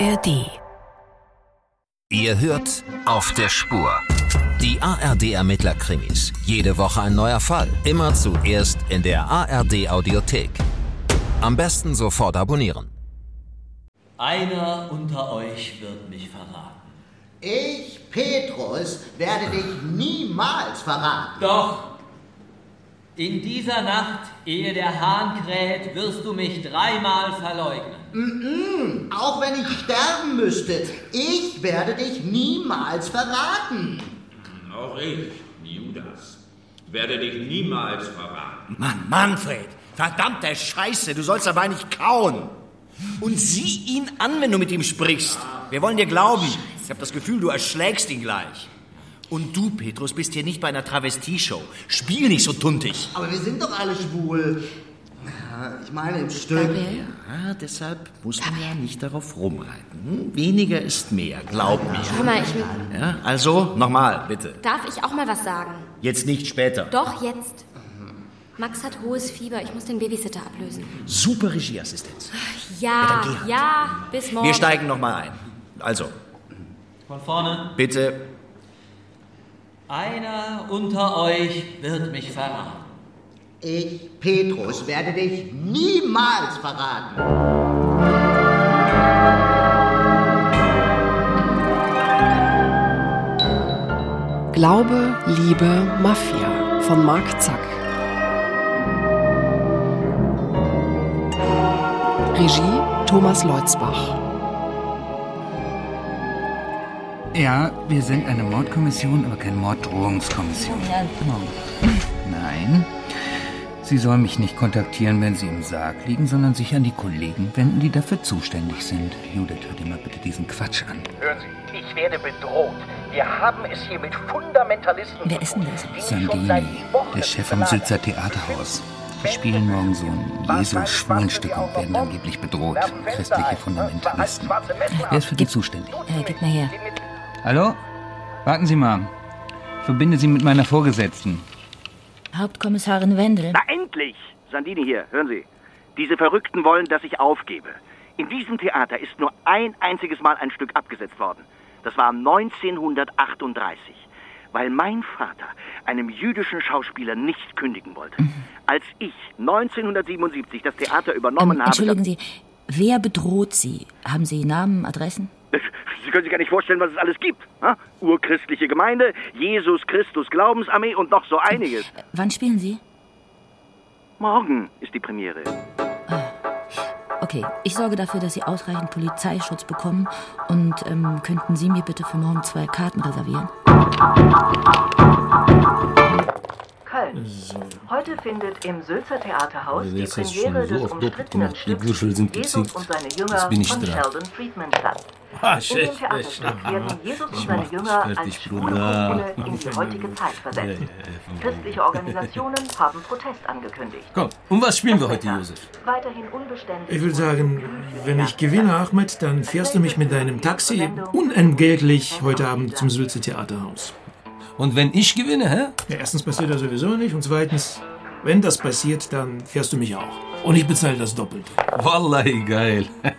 ARD. Ihr hört auf der Spur. Die ARD-Ermittlerkrimis. Jede Woche ein neuer Fall. Immer zuerst in der ARD-Audiothek. Am besten sofort abonnieren. Einer unter euch wird mich verraten. Ich, Petrus, werde dich niemals verraten. Doch, in dieser Nacht, ehe der Hahn kräht, wirst du mich dreimal verleugnen. Mm-mm, auch wenn ich sterben müsste, ich werde dich niemals verraten. Auch ich, Judas, werde dich niemals verraten. Mann, Manfred, verdammte Scheiße, du sollst dabei nicht kauen. Und sieh ihn an, wenn du mit ihm sprichst. Wir wollen dir glauben. Ich habe das Gefühl, du erschlägst ihn gleich. Und du, Petrus, bist hier nicht bei einer Travestieshow. Spiel nicht so tuntig. Aber wir sind doch alle schwul. Ja, Ich meine im Stück. Ja, deshalb muss man ja nicht darauf rumreiten. Hm? Weniger ist mehr, glaub mir. Hör mal, ich, Ja, also, nochmal, bitte. darf ich auch mal was sagen? Jetzt nicht später. Doch, jetzt. Max hat hohes Fieber. Ich muss den Babysitter ablösen. Super Regieassistenz. Ja, dann geh ja, halt. bis morgen. Wir steigen nochmal ein. Also, Von vorne. bitte. Einer unter euch wird mich verraten. Ich, Petrus, werde dich niemals verraten. Glaube, Liebe, Mafia von Marc Zack. Regie Thomas Leutzbach. Ja, wir sind eine Mordkommission, aber keine Morddrohungskommission. Nein. Sie soll mich nicht kontaktieren, wenn Sie im Sarg liegen, sondern sich an die Kollegen wenden, die dafür zuständig sind. Judith, hör dir mal bitte diesen Quatsch an. Hören Sie, ich werde bedroht. Wir haben es hier mit Fundamentalisten. Wer ist denn das? Sandini, der Chef am belagern. Sülzer Theaterhaus. Die spielen morgen so ein Jesus-Schwulenstück und werden angeblich bedroht. Christliche Fundamentalisten. Wer ist für die zuständig? Äh, gib mal her. Hallo? Warten Sie mal. Verbinde Sie mit meiner Vorgesetzten. Hauptkommissarin Wendel. Na endlich! Sandini hier, hören Sie. Diese Verrückten wollen, dass ich aufgebe. In diesem Theater ist nur ein einziges Mal ein Stück abgesetzt worden. Das war 1938, weil mein Vater einem jüdischen Schauspieler nicht kündigen wollte. Als ich 1977 das Theater übernommen Ähm, habe... entschuldigen Sie, wer bedroht Sie? Haben Sie Namen, Adressen? Sie können sich gar nicht vorstellen, was es alles gibt. Ha? Urchristliche Gemeinde, Jesus Christus Glaubensarmee und noch so einiges. Wann spielen Sie? Morgen ist die Premiere. Okay, ich sorge dafür, dass Sie ausreichend Polizeischutz bekommen. Und ähm, könnten Sie mir bitte für morgen zwei Karten reservieren? Köln. Heute findet im Sülzer Theaterhaus Also die Premiere schon so des umstrittenen Stücks sind Jesus und seine Jünger von dran. Sheldon Friedman statt. Ah, in dem schlecht, Theaterstück schlecht. werden Jesus und Ich seine Jünger als schwule in die heutige Zeit versetzt. Christliche Organisationen haben Protest angekündigt. Komm, um was spielen wir heute, Josef? Weiterhin unbeständig. Ich will sagen, wenn ich gewinne, Ahmed, dann fährst du mich mit deinem Taxi unentgeltlich heute Abend zum Sülze Theaterhaus. Und wenn ich gewinne, hä? Ja, erstens passiert das sowieso nicht und zweitens, wenn das passiert, dann fährst du mich auch. Und ich bezahle das Doppelte. Wallahi, geil.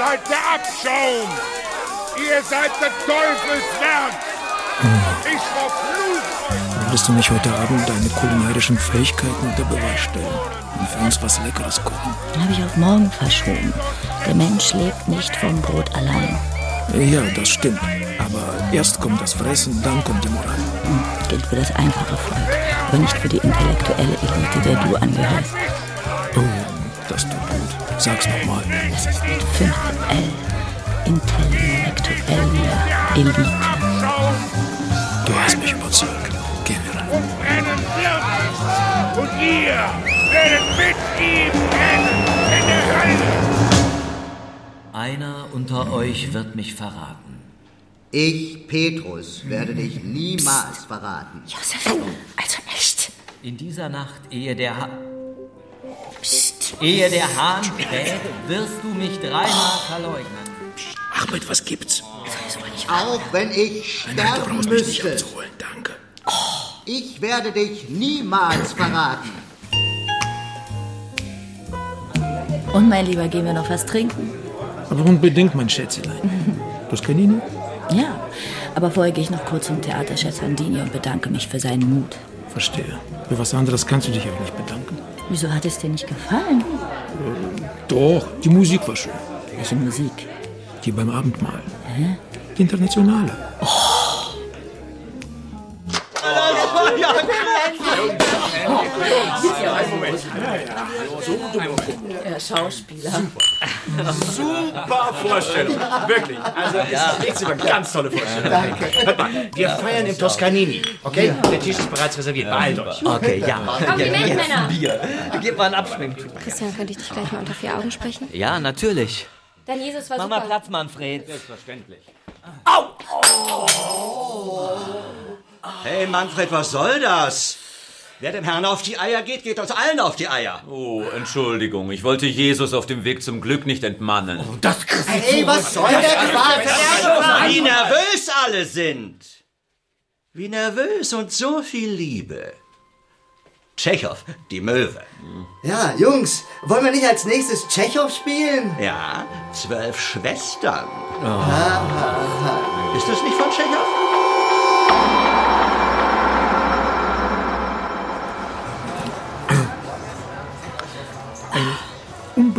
seid der Abschaum! Ihr seid der Teufelswerk! Ich verfluche euch! Würdest du mich heute Abend deine kulinarischen Fähigkeiten unter Beweis stellen und für uns was Leckeres kochen? Habe ich auf morgen verschoben. Der Mensch lebt nicht vom Brot allein. Ja, das stimmt. Aber erst kommt das Fressen, dann kommt die Moral. Gilt für das einfache Volk, aber nicht für die intellektuelle Elite, der du angehörst. Oh, das tut gut. Sag's nochmal. Das ist 5 L. Intellektuelle Elite. Du hast mich überzeugt. Gehen wir rein. Und ihr werdet mit ihm brennen in der Hölle! Einer unter euch wird mich verraten. Ich, Petrus, werde dich niemals verraten. Josef, also echt. In dieser Nacht, ehe der ha Psst. Ehe der Hahn kräht, wirst du mich dreimal verleugnen. Ahmed, was gibt's? Auch wenn ich Nein, nein, du sterben brauchst mich nicht müsste, abzuholen, danke. ich werde dich niemals verraten. Und mein Lieber, gehen wir noch was trinken? Aber unbedingt, mein Schätzelein. Toscanini? Ja, aber vorher gehe ich noch kurz zum Theaterchef Sandini und bedanke mich für seinen Mut. Verstehe. Für was anderes kannst du dich auch nicht bedanken. Wieso hat es dir nicht gefallen? Doch, die Musik war schön. Welche Musik? Die beim Abendmahl. Hä? Die internationale. Ja, Schauspieler. Super Vorstellung. Wirklich. Also, es Ja. ist echt eine ganz tolle Vorstellung. Danke. Hört mal, wir feiern im Toscanini, okay? Der Tisch ist bereits reserviert. Beeilt euch. Okay, ja. Kompliment, Jetzt Männer. Bier. Gib mal einen Abschwing. Christian, könnte ich dich gleich mal unter vier Augen sprechen? Ja, natürlich. Dein Jesus war Mach mal super. Platz, Manfred. Selbstverständlich. Hey Manfred, was soll das? Wer dem Herrn auf die Eier geht, geht uns allen auf die Eier. Oh, Entschuldigung, ich wollte Jesus auf dem Weg zum Glück nicht entmannen. Das Hey, was soll der Quatsch? Wie nervös alle sind. Wie nervös und so viel Liebe. Tschechow, die Möwe. Ja, Jungs, wollen wir nicht als nächstes Tschechow spielen? Ja, zwölf Schwestern. Ist das nicht von Tschechow?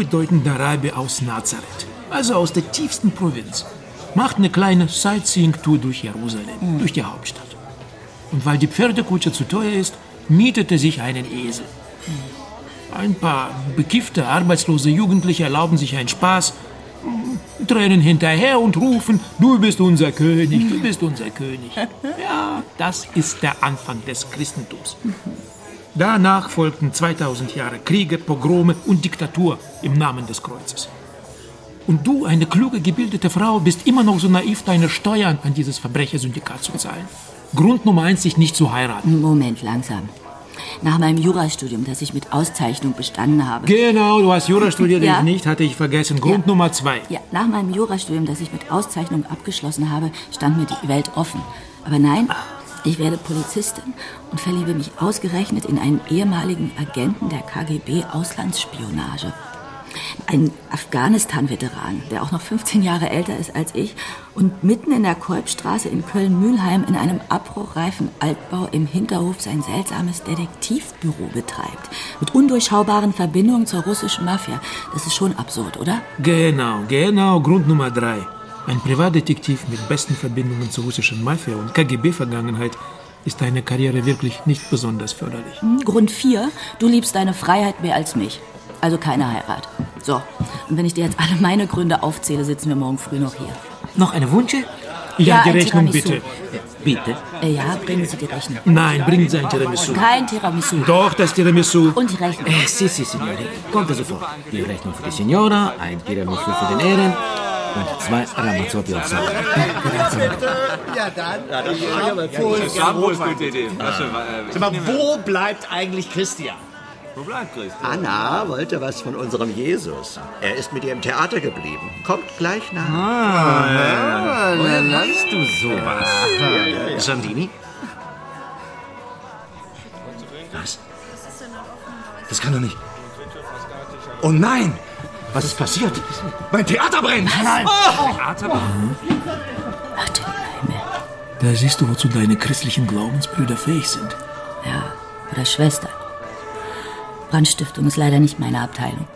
Unbedeutender Rabe aus Nazareth, also aus der tiefsten Provinz, macht eine kleine Sightseeing-Tour durch Jerusalem, durch die Hauptstadt. Und weil die Pferdekutsche zu teuer ist, mietet er sich einen Esel. Ein paar bekiffte, arbeitslose Jugendliche erlauben sich einen Spaß, Tränen hinterher und rufen, du bist unser König, du bist unser König. Ja, das ist der Anfang des Christentums. Danach folgten 2000 Jahre Kriege, Pogrome und Diktatur im Namen des Kreuzes. Und du, eine kluge, gebildete Frau, bist immer noch so naiv, deine Steuern an dieses Verbrechersyndikat zu zahlen. Grund Nummer eins, sich nicht zu heiraten. Moment, langsam. Nach meinem Jurastudium, das ich mit Auszeichnung bestanden habe. Genau, du hast Jura studiert, Ja. ich nicht, hatte ich vergessen. Grund Nummer zwei. Ja, nach meinem Jurastudium, das ich mit Auszeichnung abgeschlossen habe, stand mir die Welt offen. Aber nein, ich werde Polizistin und verliebe mich ausgerechnet in einen ehemaligen Agenten der KGB Auslandsspionage. Ein Afghanistan-Veteran, der auch noch 15 Jahre älter ist als ich und mitten in der Kolbstraße in Köln-Mühlheim in einem abbruchreifen Altbau im Hinterhof sein seltsames Detektivbüro betreibt. Mit undurchschaubaren Verbindungen zur russischen Mafia. Das ist schon absurd, oder? Genau, genau, Grund Nummer drei. Ein Privatdetektiv mit besten Verbindungen zur russischen Mafia und KGB-Vergangenheit ist deine Karriere wirklich nicht besonders förderlich. Hm, Grund 4, du liebst deine Freiheit mehr als mich. Also keine Heirat. So, und wenn ich dir jetzt alle meine Gründe aufzähle, sitzen wir morgen früh noch hier. Noch eine Wunsch? Ja, die ein Rechnung bitte. Bitte? Äh, ja, bringen Sie die Rechnung. Nein, bringen Sie ein Tiramisu. Kein Tiramisu. Doch, das Tiramisu. Und die Rechnung. Eh, sì, sì, signore. Kommt sofort. Die Rechnung für die Signora, ein Tiramisu für den Ehren und zwei Ramazzotti und Sahne. Ja, dann. Ja, das Ja, Das war wohl eine gute Idee. Sag mal, wo bleibt eigentlich Christian? Wo bleibt Christian? Anna wollte was von unserem Jesus. Er ist mit ihr im Theater geblieben. Kommt gleich nach. Ah, Woher weißt du sowas? Sandini? Was? Das kann doch nicht. Oh nein! Was ist passiert? Mein Theater brennt! Nein! Da siehst du, wozu deine christlichen Glaubensbrüder fähig sind. Ja, oder Schwester. Brandstiftung ist leider nicht meine Abteilung.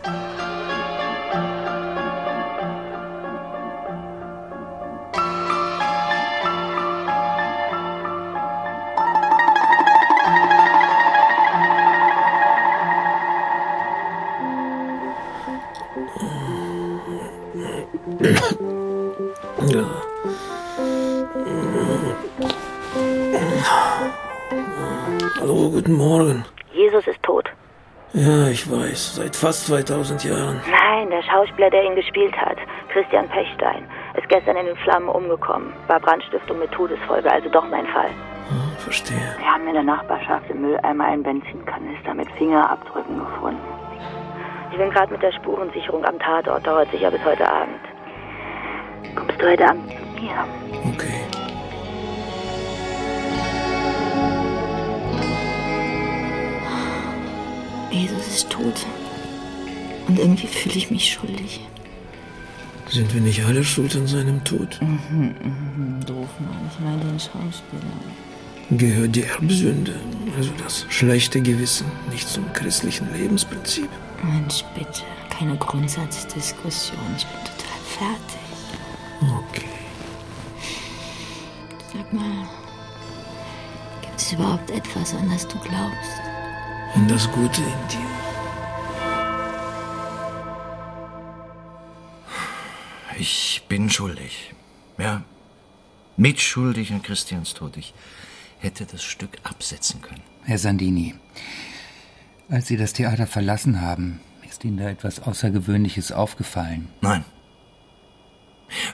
Seit fast 2000 Jahren. Nein, der Schauspieler, der ihn gespielt hat, Christian Pechstein, ist gestern in den Flammen umgekommen. War Brandstiftung mit Todesfolge, also doch mein Fall. Hm, verstehe. Wir haben in der Nachbarschaft im Mülleimer einen Benzinkanister mit Fingerabdrücken gefunden. Ich bin gerade mit der Spurensicherung am Tatort, dauert sicher bis heute Abend. Kommst du heute Abend zu mir? Okay. Jesus ist tot. Und irgendwie fühle ich mich schuldig. Sind wir nicht alle schuld an seinem Tod? Mhm, mhm, doof manchmal den Schauspieler. Gehört die Erbsünde, also das schlechte Gewissen, nicht zum christlichen Lebensprinzip? Mensch, bitte, keine Grundsatzdiskussion. Ich bin total fertig. Okay. Sag mal, gibt es überhaupt etwas, an das du glaubst? An das Gute in dir. Ich bin schuldig. Ja. Mitschuldig an Christians Tod. Ich hätte das Stück absetzen können. Herr Sandini, als Sie das Theater verlassen haben, ist Ihnen da etwas Außergewöhnliches aufgefallen? Nein.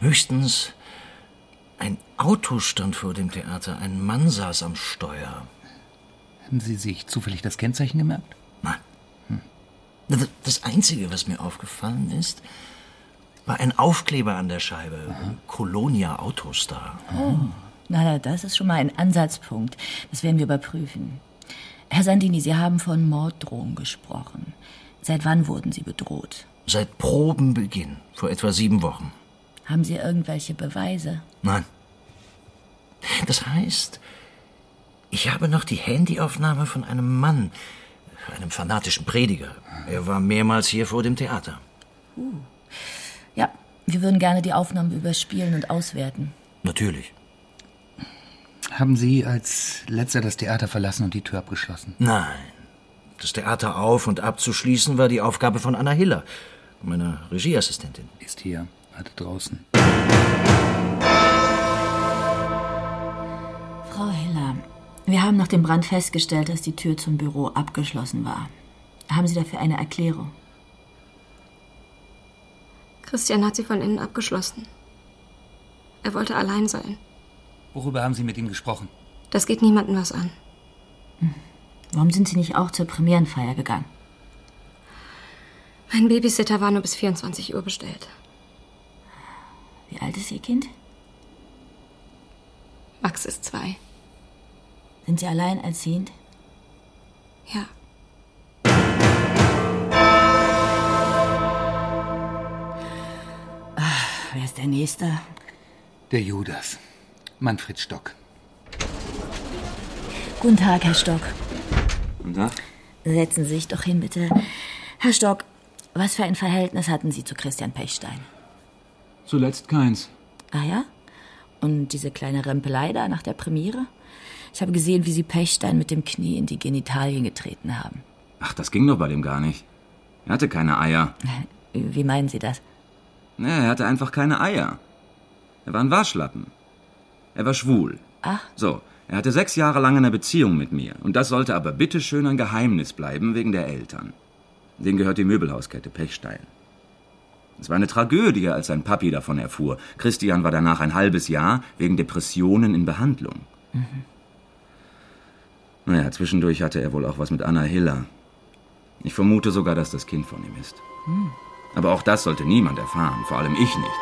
Höchstens ein Auto stand vor dem Theater. Ein Mann saß am Steuer. Haben Sie sich zufällig das Kennzeichen gemerkt? Nein. Hm. Das Einzige, was mir aufgefallen ist, war ein Aufkleber an der Scheibe. Colonia Autostar. Oh. Na, na, das ist schon mal ein Ansatzpunkt. Das werden wir überprüfen. Herr Sandini, Sie haben von Morddrohungen gesprochen. Seit wann wurden Sie bedroht? Seit Probenbeginn, vor etwa sieben Wochen. Haben Sie irgendwelche Beweise? Nein. Das heißt, ich habe noch die Handyaufnahme von einem Mann, einem fanatischen Prediger. Er war mehrmals hier vor dem Theater. Uh. Ja, wir würden gerne die Aufnahmen überspielen und auswerten. Natürlich. Haben Sie als letzter das Theater verlassen und die Tür abgeschlossen? Nein. Das Theater auf- und abzuschließen war die Aufgabe von Anna Hiller, meiner Regieassistentin. Ist hier, warte draußen. Frau Hiller, wir haben nach dem Brand festgestellt, dass die Tür zum Büro abgeschlossen war. Haben Sie dafür eine Erklärung? Christian hat sie von innen abgeschlossen. Er wollte allein sein. Worüber haben Sie mit ihm gesprochen? Das geht niemandem was an. Warum sind Sie nicht auch zur Premierenfeier gegangen? Mein Babysitter war nur bis 24 Uhr bestellt. Wie alt ist Ihr Kind? Max ist zwei. Sind Sie alleinerziehend? Ja. Wer ist der Nächste? Der Judas. Manfred Stock. Guten Tag, Herr Stock. Guten Tag. Setzen Sie sich doch hin, bitte. Herr Stock, was für ein Verhältnis hatten Sie zu Christian Pechstein? Zuletzt keins. Ah ja? Und diese kleine Rempelei da nach der Premiere? Ich habe gesehen, wie Sie Pechstein mit dem Knie in die Genitalien getreten haben. Ach, das ging doch bei dem gar nicht. Er hatte keine Eier. Wie meinen Sie das? Nee, er hatte einfach keine Eier. Er war ein Waschlappen. Er war schwul. Ach. So, er hatte sechs Jahre lang eine Beziehung mit mir. Und das sollte aber bitteschön ein Geheimnis bleiben wegen der Eltern. Denen gehört die Möbelhauskette Pechstein. Es war eine Tragödie, als sein Papi davon erfuhr. Christian war danach ein halbes Jahr wegen Depressionen in Behandlung. Mhm. Naja, zwischendurch hatte er wohl auch was mit Anna Hiller. Ich vermute sogar, dass das Kind von ihm ist. Hm. Aber auch das sollte niemand erfahren, vor allem ich nicht.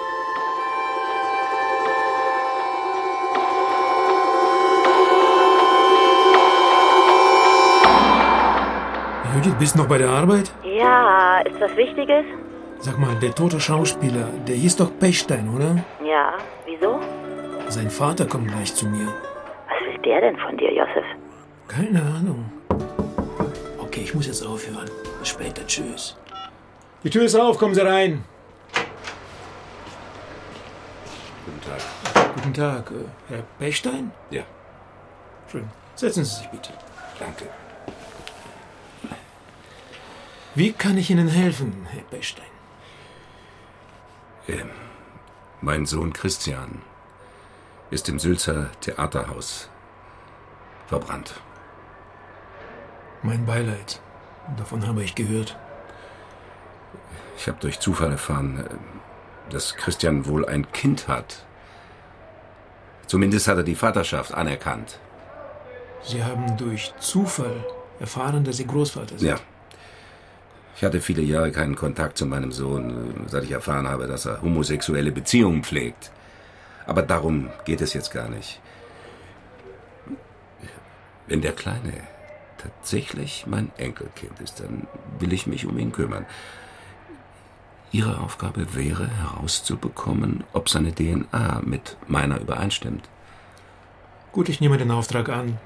Judith, bist du noch bei der Arbeit? Ja, ist was Wichtiges? Sag mal, der tote Schauspieler, der hieß doch Pechstein, oder? Ja, wieso? Sein Vater kommt gleich zu mir. Was will der denn von dir, Josef? Keine Ahnung. Okay, ich muss jetzt aufhören. Bis später, tschüss. Die Tür ist auf, kommen Sie rein. Guten Tag. Guten Tag, äh, Herr Pechstein? Ja. Schön. Setzen Sie sich bitte. Danke. Wie kann ich Ihnen helfen, Herr Pechstein? Ähm, mein Sohn Christian ist im Sülzer Theaterhaus verbrannt. Mein Beileid. Davon habe ich gehört. Ich habe durch Zufall erfahren, äh, dass Christian wohl ein Kind hat. Zumindest hat er die Vaterschaft anerkannt. Sie haben durch Zufall erfahren, dass Sie Großvater sind. Ja. Ich hatte viele Jahre keinen Kontakt zu meinem Sohn, äh, seit ich erfahren habe, dass er homosexuelle Beziehungen pflegt. Aber darum geht es jetzt gar nicht. Wenn der Kleine tatsächlich mein Enkelkind ist, dann will ich mich um ihn kümmern. Ihre Aufgabe wäre herauszubekommen, ob seine DNA mit meiner übereinstimmt. Gut, ich nehme den Auftrag an.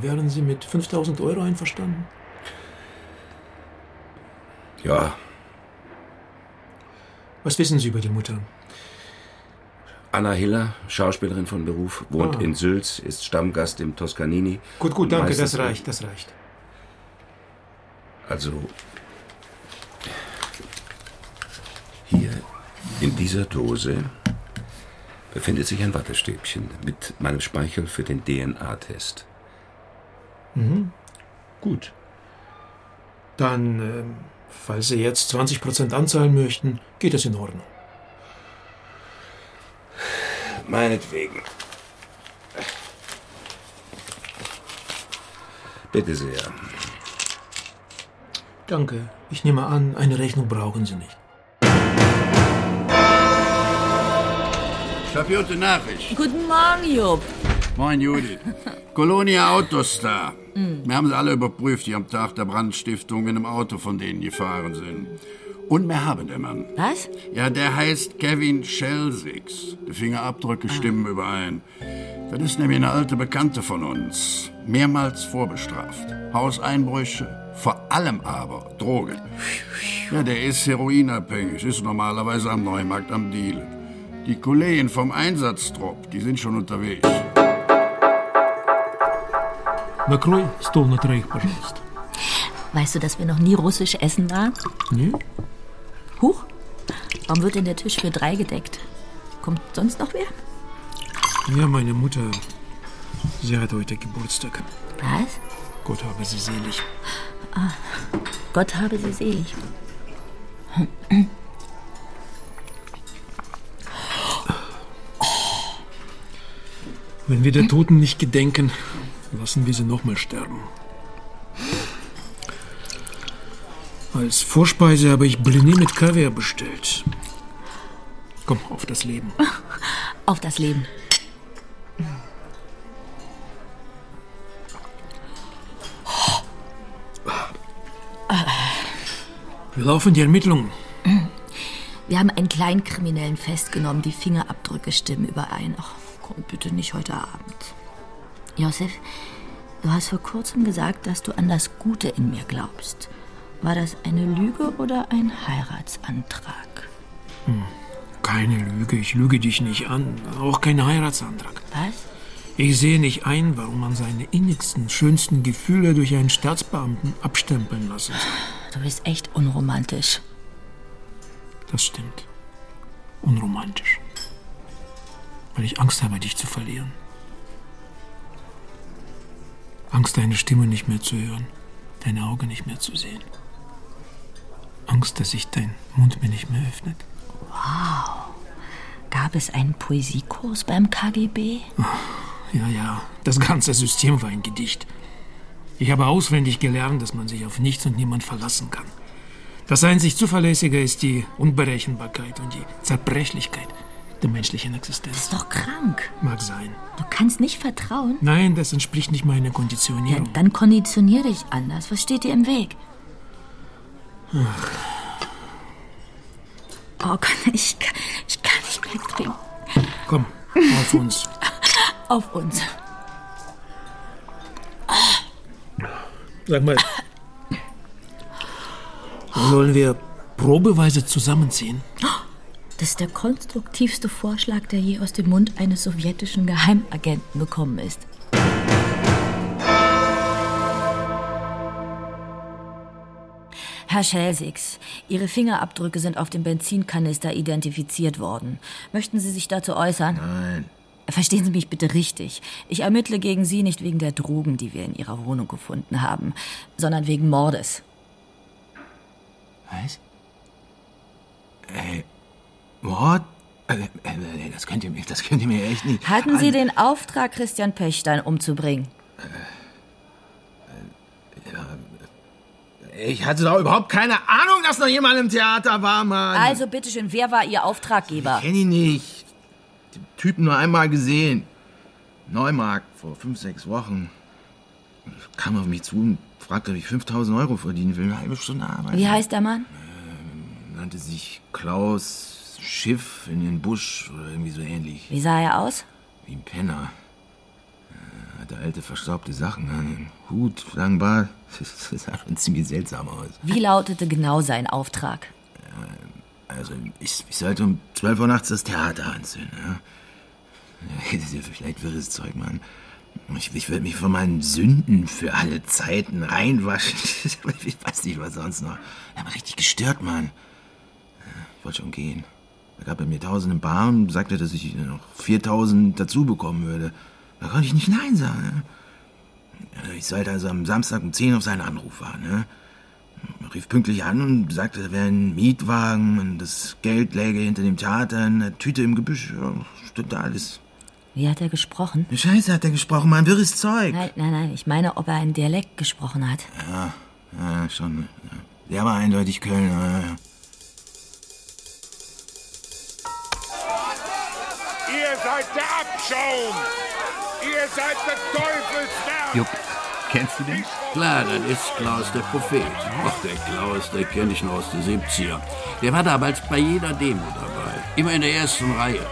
Wären Sie mit 5000 Euro einverstanden? Ja, Was wissen Sie über die Mutter? Anna Hiller, Schauspielerin von Beruf, wohnt Ah. in Sülz, ist Stammgast im Toscanini. Gut, gut, danke, das reicht, das reicht. Also, hier in dieser Dose befindet sich ein Wattestäbchen mit meinem Speichel für den DNA-Test. Mhm. Gut. Dann, ähm, falls Sie jetzt 20% anzahlen möchten, geht das in Ordnung. Meinetwegen. Bitte sehr. Danke. Ich nehme an, eine Rechnung brauchen Sie nicht. Ich hab gute Nachricht. Guten Morgen, Job. Moin, Judith. Colonia Autostar. Hm. Wir haben sie alle überprüft, die am Tag der Brandstiftung in einem Auto von denen gefahren sind. Und wir haben den Mann. Was? Ja, der heißt Kevin Schelsix. Die Fingerabdrücke stimmen überein. Das ist nämlich eine alte Bekannte von uns. Mehrmals vorbestraft. Hauseinbrüche, vor allem aber Drogen. Ja, der ist heroinabhängig, ist normalerweise am Neumarkt am Deal. Die Kollegen vom Einsatztrupp, die sind schon unterwegs. Накрой стол на троих, пожалуйста. Weißt du, dass wir noch nie russisch essen waren? Nee? Huch, warum wird denn der Tisch für drei gedeckt? Kommt sonst noch wer? Ja, meine Mutter, sie hat heute Geburtstag. Was? Gott habe sie selig. Ah, Gott habe sie selig. Wenn wir der Toten nicht gedenken, lassen wir sie nochmal sterben. Als Vorspeise habe ich Blini mit Kaviar bestellt. Komm, auf das Leben. Auf das Leben. Wir laufen die Ermittlungen. Wir haben einen Kleinkriminellen festgenommen. Die Fingerabdrücke stimmen überein. Ach, komm bitte nicht heute Abend. Josef, du hast vor kurzem gesagt, dass du an das Gute in mir glaubst. War das eine Lüge oder ein Heiratsantrag? Hm. Keine Lüge, ich lüge dich nicht an. Auch kein Heiratsantrag. Was? Ich sehe nicht ein, warum man seine innigsten, schönsten Gefühle durch einen Staatsbeamten abstempeln lassen soll. Du bist echt unromantisch. Das stimmt. Unromantisch. Weil ich Angst habe, dich zu verlieren. Angst, deine Stimme nicht mehr zu hören, deine Augen nicht mehr zu sehen. Angst, dass sich dein Mund mir nicht mehr öffnet. Wow. Gab es einen Poesiekurs beim KGB? Ja, ja, das ganze System war ein Gedicht. Ich habe auswendig gelernt, dass man sich auf nichts und niemand verlassen kann. Das einzig Zuverlässige ist die Unberechenbarkeit und die Zerbrechlichkeit der menschlichen Existenz. Ist doch krank. Mag sein. Du kannst nicht vertrauen? Nein, das entspricht nicht meiner Ja, Konditionierung. dann konditionier dich anders. Was steht dir im Weg? Ach, Oh Gott, ich kann, ich kann nicht mehr trinken. komm, auf uns. Auf uns. Sag mal, sollen wir probeweise zusammenziehen? Das ist der konstruktivste Vorschlag, der je aus dem Mund eines sowjetischen Geheimagenten gekommen ist. Herr Schelsix, Ihre Fingerabdrücke sind auf dem Benzinkanister identifiziert worden. Möchten Sie sich dazu äußern? Nein. Verstehen Sie mich bitte richtig. Ich ermittle gegen Sie nicht wegen der Drogen, die wir in Ihrer Wohnung gefunden haben, sondern wegen Mordes. Was? Äh, Mord? Äh, äh, das könnt ihr mir, das könnt ihr mir echt nicht. Hatten Sie den Auftrag, Christian Pechstein umzubringen? Ich hatte doch überhaupt keine Ahnung, dass noch jemand im Theater war, Mann. Also bitteschön, wer war Ihr Auftraggeber? Kenn ihn nicht. Den Typen nur einmal gesehen. Neumarkt vor fünf, sechs Wochen. Kam auf mich zu und fragte, ob ich 5000 Euro verdienen will. Eine halbe Stunde Arbeit. Wie heißt der Mann? Na, nannte sich Klaus Schiff in den Busch oder irgendwie so ähnlich. Wie sah er aus? Wie ein Penner. Äh, Hatte alte, verstaubte Sachen an. Hut, langen Bart. Das sah schon ziemlich seltsam aus. Wie lautete genau sein Auftrag? Also, ich, ich sollte um 12 Uhr nachts das Theater anzünden. Ja? Das ist ja vielleicht wirres Zeug, Mann. Ich, ich würde mich von meinen Sünden für alle Zeiten reinwaschen. Ich weiß nicht, was sonst noch. Er hat mich richtig gestört, Mann. Ich wollte schon gehen. Da gab er mir tausend im Bar und sagte, dass ich noch 4000 dazu bekommen würde. Da konnte ich nicht Nein sagen. Ja, Ich sollte also am Samstag um 10 auf seinen Anruf warten. Ne? Er rief pünktlich an und sagte, er wäre ein Mietwagen und das Geld läge hinter dem Theater in einer Tüte im Gebüsch. Ja, stimmte alles. Wie hat er gesprochen? Scheiße hat er gesprochen, Mann, wirres Zeug. Nein, nein, nein. Ich meine, ob er einen Dialekt gesprochen hat. Ja, ja schon. Ja. Der war eindeutig Kölner. Ja, seid der Abschaum! Ihr seid der Teufelswerk! Jupp, kennst du den? Klar, das ist Klaus der Prophet. Ach, der Klaus, der kenne ich noch aus den 70er. Der war damals bei jeder Demo dabei. Immer in der ersten Reihe.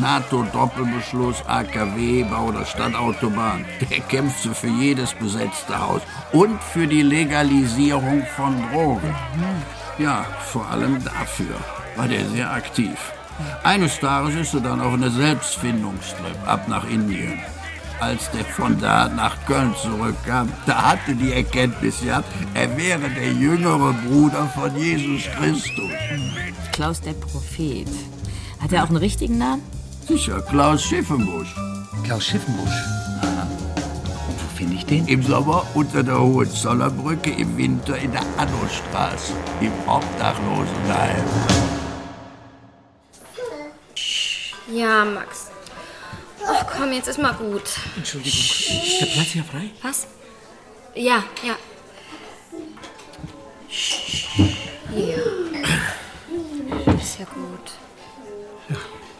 NATO-Doppelbeschluss, AKW, Bau der Stadtautobahn. Der kämpfte für jedes besetzte Haus und für die Legalisierung von Drogen. Ja, vor allem dafür war der sehr aktiv. Eines Tages ist er dann auf eine Selbstfindungstrip ab nach Indien. Als der von da nach Köln zurückkam, da hatte die Erkenntnis gehabt, er wäre der jüngere Bruder von Jesus Christus. Klaus der Prophet. Hat er auch einen richtigen Namen? Sicher, Klaus Schiffenbusch. Klaus Schiffenbusch? Aha. Und wo finde ich den? Im Sommer unter der Hohenzollernbrücke, im Winter in der Annostraße, im Obdachlosenheim. Ja, Max. Ach komm, jetzt ist mal gut. Entschuldigung, ist der Platz hier frei? Was? Ja, ja. Ja. Ist ja gut.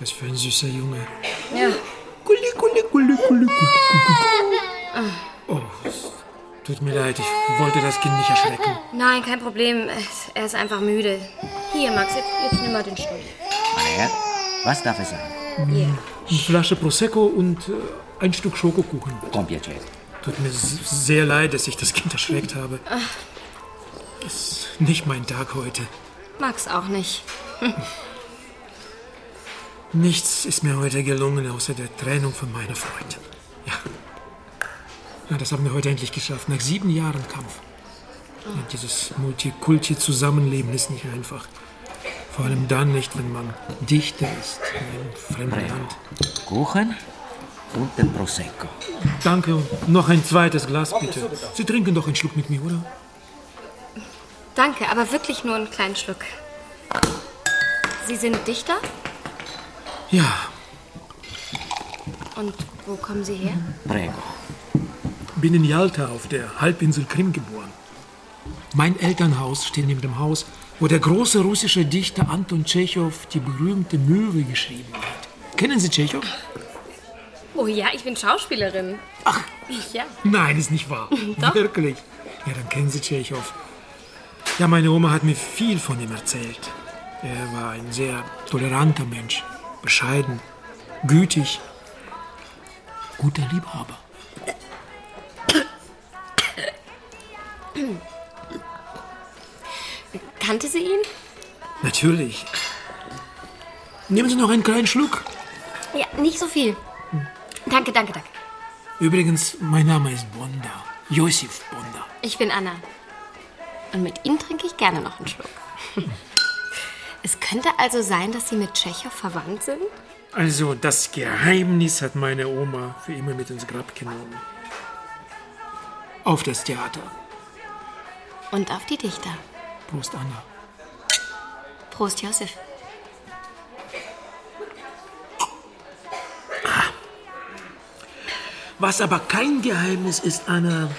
Was für ein süßer Junge. Ja. Kulli, kulli, kulli, kulli, kulli. Ah. Oh, es tut mir leid, ich wollte das Kind nicht erschrecken. Nein, kein Problem. Er ist einfach müde. Hier, Max, jetzt, jetzt nimm mal den Stuhl. Meine Herren, was darf es sein? Hier. Eine Flasche Prosecco und äh, ein Stück Schokokuchen. Con piacere. Tut mir sehr leid, dass ich das Kind erschreckt habe. Ach, Ist nicht mein Tag heute. Max auch nicht. Hm. Nichts ist mir heute gelungen, außer der Trennung von meiner Freundin. Ja. ja das haben wir heute endlich geschafft, nach sieben Jahren Kampf. Ja, dieses Multikulti-Zusammenleben ist nicht einfach. Vor allem dann nicht, wenn man Dichter ist in einem fremden Land. Kuchen und den Prosecco. Danke und noch ein zweites Glas, bitte. Sie trinken doch einen Schluck mit mir, oder? Danke, aber wirklich nur einen kleinen Schluck. Sie sind Dichter? Ja, Und wo kommen Sie her? Prego. bin in Jalta auf der Halbinsel Krim geboren. Mein Elternhaus steht neben dem Haus, wo der große russische Dichter Anton Tschechow die berühmte Möwe geschrieben hat. Kennen Sie Tschechow? Oh ja, ich bin Schauspielerin. Ach. Ja. Nein, ist nicht wahr. Doch. Wirklich. Ja, dann kennen Sie Tschechow. Ja, meine Oma hat mir viel von ihm erzählt. Er war ein sehr toleranter Mensch, bescheiden, gütig, guter Liebhaber. Kannte sie ihn? Natürlich. Nehmen Sie noch einen kleinen Schluck. Ja, nicht so viel. Danke, danke, danke. Übrigens, mein Name ist Bonda. Josef Bonda. Ich bin Anna. Und mit Ihnen trinke ich gerne noch einen Schluck. Es könnte also sein, dass Sie mit Tschechow verwandt sind? Also, das Geheimnis hat meine Oma für immer mit ins Grab genommen. Auf das Theater. Und auf die Dichter. Prost, Anna. Prost, Josef. Was aber kein Geheimnis ist, Anna,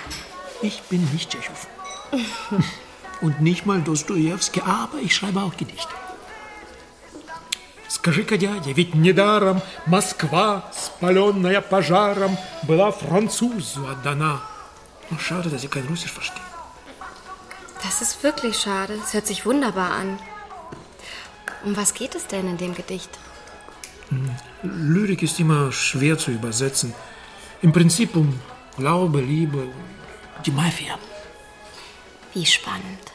ich bin nicht Tschechow. Und nicht mal Dostojewski, aber ich schreibe auch Gedichte. Скажи-ка, дядя, ведь недаром Москва, спаленная пожаром, была французу отдана. Oh, schade, dass ich kein Russisch verstehe. Das ist wirklich schade. Es hört sich wunderbar an. Um was geht es denn in dem Gedicht? Lyrik ist immer schwer zu übersetzen. Im Prinzip um Glaube, Liebe, die Mafia. Wie spannend.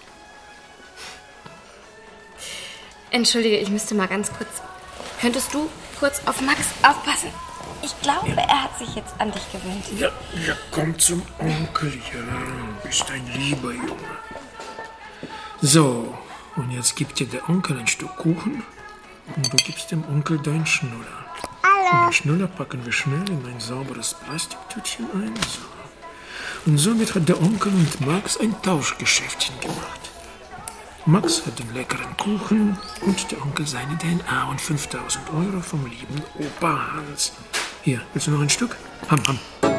Entschuldige, ich müsste mal ganz kurz. Könntest du kurz auf Max aufpassen? Ich glaube, er hat sich jetzt an dich gewöhnt. Ja, ja, komm zum Onkel, ja. Bist ein lieber Junge. So, und jetzt gibt dir der Onkel ein Stück Kuchen und du gibst dem Onkel deinen Schnuller. Und den Schnuller packen wir schnell in ein sauberes Plastiktütchen ein. So. Und somit hat der Onkel und Max ein Tauschgeschäftchen gemacht. Max hat den leckeren Kuchen und der Onkel seine DNA und 5000 Euro vom lieben Opa Hans. Hier, willst du noch ein Stück? Ham, ham.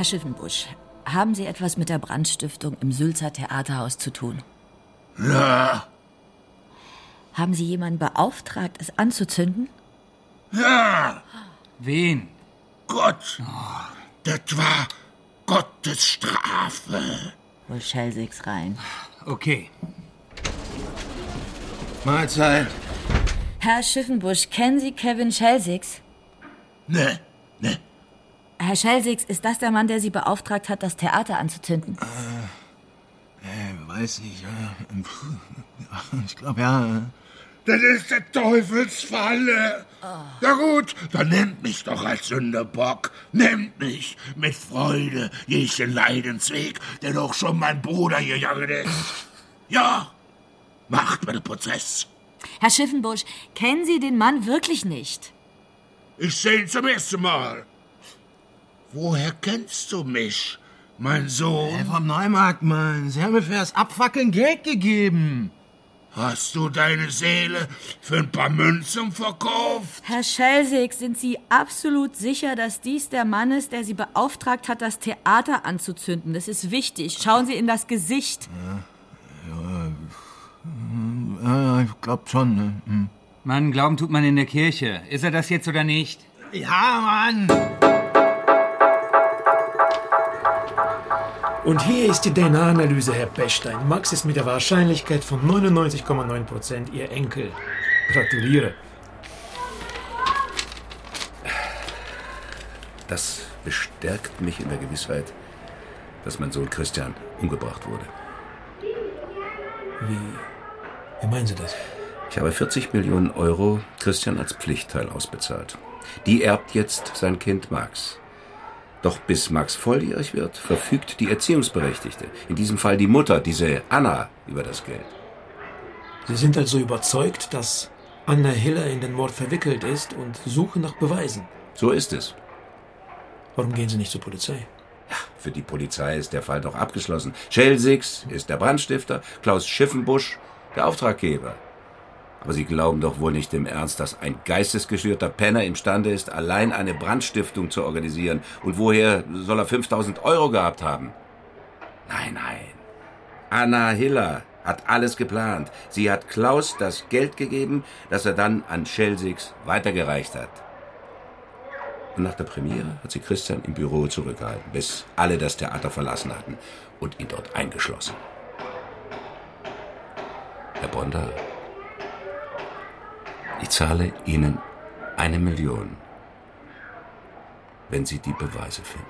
Herr Schiffenbusch, haben Sie etwas mit der Brandstiftung im Sülzer Theaterhaus zu tun? Ja, Haben Sie jemanden beauftragt, es anzuzünden? ja, Wen? Gott. Das war Gottes Strafe. Wohl Schellsigs rein. Okay. Mahlzeit. Herr Schiffenbusch, kennen Sie Kevin Schellsigs? Ne, ne. Herr Schellsigs, ist das der Mann, der Sie beauftragt hat, das Theater anzuzünden? Äh, weiß nicht. ja. Ich glaube, ja. Das ist der Teufelsfalle. Na gut, dann nehmt mich doch als Sünderbock. Nehmt mich. Mit Freude geh ich den Leidensweg, der doch schon mein Bruder gegangen ist. Ja, macht mir den Prozess. Herr Schiffenbusch, kennen Sie den Mann wirklich nicht? Ich sehe ihn zum ersten Mal. Woher kennst du mich, mein Sohn? Äh, vom Neumarkt, Mann. Sie haben mir fürs Abfackeln Geld gegeben. Hast du deine Seele für ein paar Münzen verkauft? Herr Schellsigs, sind Sie absolut sicher, dass dies der Mann ist, der Sie beauftragt hat, das Theater anzuzünden? Das ist wichtig. Schauen Sie in das Gesicht. Ja, ich glaub schon. Ne? Hm. Mann, glauben tut man in der Kirche. Ist er das jetzt oder nicht? Ja, Mann. Und hier ist die DNA-Analyse, Herr Pechstein. Max ist mit der Wahrscheinlichkeit von 99,9% Ihr Enkel. Gratuliere. Das bestärkt mich in der Gewissheit, dass mein Sohn Christian umgebracht wurde. Wie? Wie meinen Sie das? Ich habe 40 Millionen Euro Christian als Pflichtteil ausbezahlt. Die erbt jetzt sein Kind Max. Doch bis Max volljährig wird, verfügt die Erziehungsberechtigte, in diesem Fall die Mutter, diese Anna, über das Geld. Sie sind also überzeugt, dass Anna Hiller in den Mord verwickelt ist und suchen nach Beweisen. So ist es. Warum gehen Sie nicht zur Polizei? Für die Polizei ist der Fall doch abgeschlossen. Schelsix ist der Brandstifter, Klaus Schiffenbusch der Auftraggeber. Aber Sie glauben doch wohl nicht im Ernst, dass ein geistesgeschürter Penner imstande ist, allein eine Brandstiftung zu organisieren. Und woher soll er 5000 Euro gehabt haben? Nein, nein. Anna Hiller hat alles geplant. Sie hat Klaus das Geld gegeben, das er dann an Schelsix weitergereicht hat. Und nach der Premiere hat sie Christian im Büro zurückgehalten, bis alle das Theater verlassen hatten und ihn dort eingeschlossen. Herr Bonder, ich zahle Ihnen eine Million, wenn Sie die Beweise finden.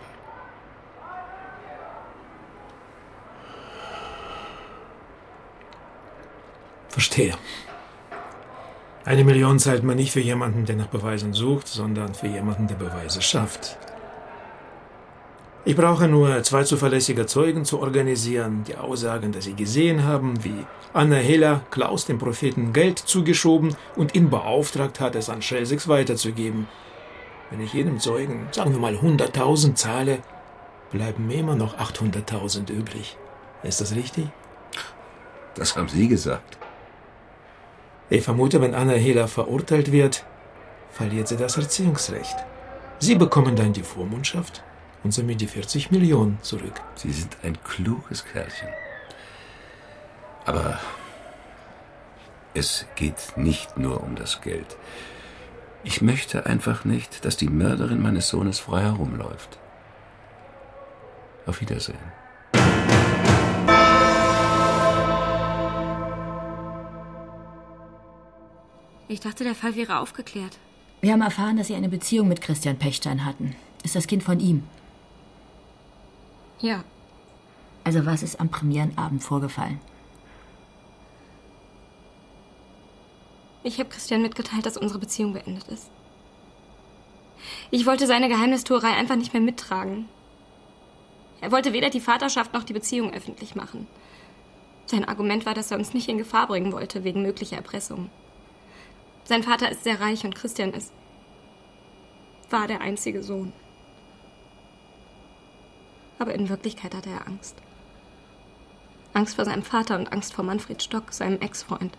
Verstehe. Eine Million zahlt man nicht für jemanden, der nach Beweisen sucht, sondern für jemanden, der Beweise schafft. Ich brauche nur zwei zuverlässige Zeugen zu organisieren, die Aussagen, dass sie gesehen haben, wie Anna Heller Klaus dem Propheten Geld zugeschoben und ihn beauftragt hat, es an Schelsix weiterzugeben. Wenn ich jedem Zeugen, sagen wir mal 100.000 zahle, bleiben mir immer noch 800.000 übrig. Ist das richtig? Das haben Sie gesagt. Ich vermute, wenn Anna Heller verurteilt wird, verliert sie das Erziehungsrecht. Sie bekommen dann die Vormundschaft und somit die 40 Millionen zurück. Sie sind ein kluges Kerlchen. Aber es geht nicht nur um das Geld. Ich möchte einfach nicht, dass die Mörderin meines Sohnes frei herumläuft. Auf Wiedersehen. Ich dachte, der Fall wäre aufgeklärt. Wir haben erfahren, dass Sie eine Beziehung mit Christian Pechstein hatten. Ist das Kind von ihm? Ja. Also was ist am Premierenabend vorgefallen? Ich habe Christian mitgeteilt, dass unsere Beziehung beendet ist. Ich wollte seine Geheimnistuerei einfach nicht mehr mittragen. Er wollte weder die Vaterschaft noch die Beziehung öffentlich machen. Sein Argument war, dass er uns nicht in Gefahr bringen wollte, wegen möglicher Erpressung. Sein Vater ist sehr reich und Christian ist. war der einzige Sohn. Aber in Wirklichkeit hatte er Angst. Angst vor seinem Vater und Angst vor Manfred Stock, seinem Ex-Freund.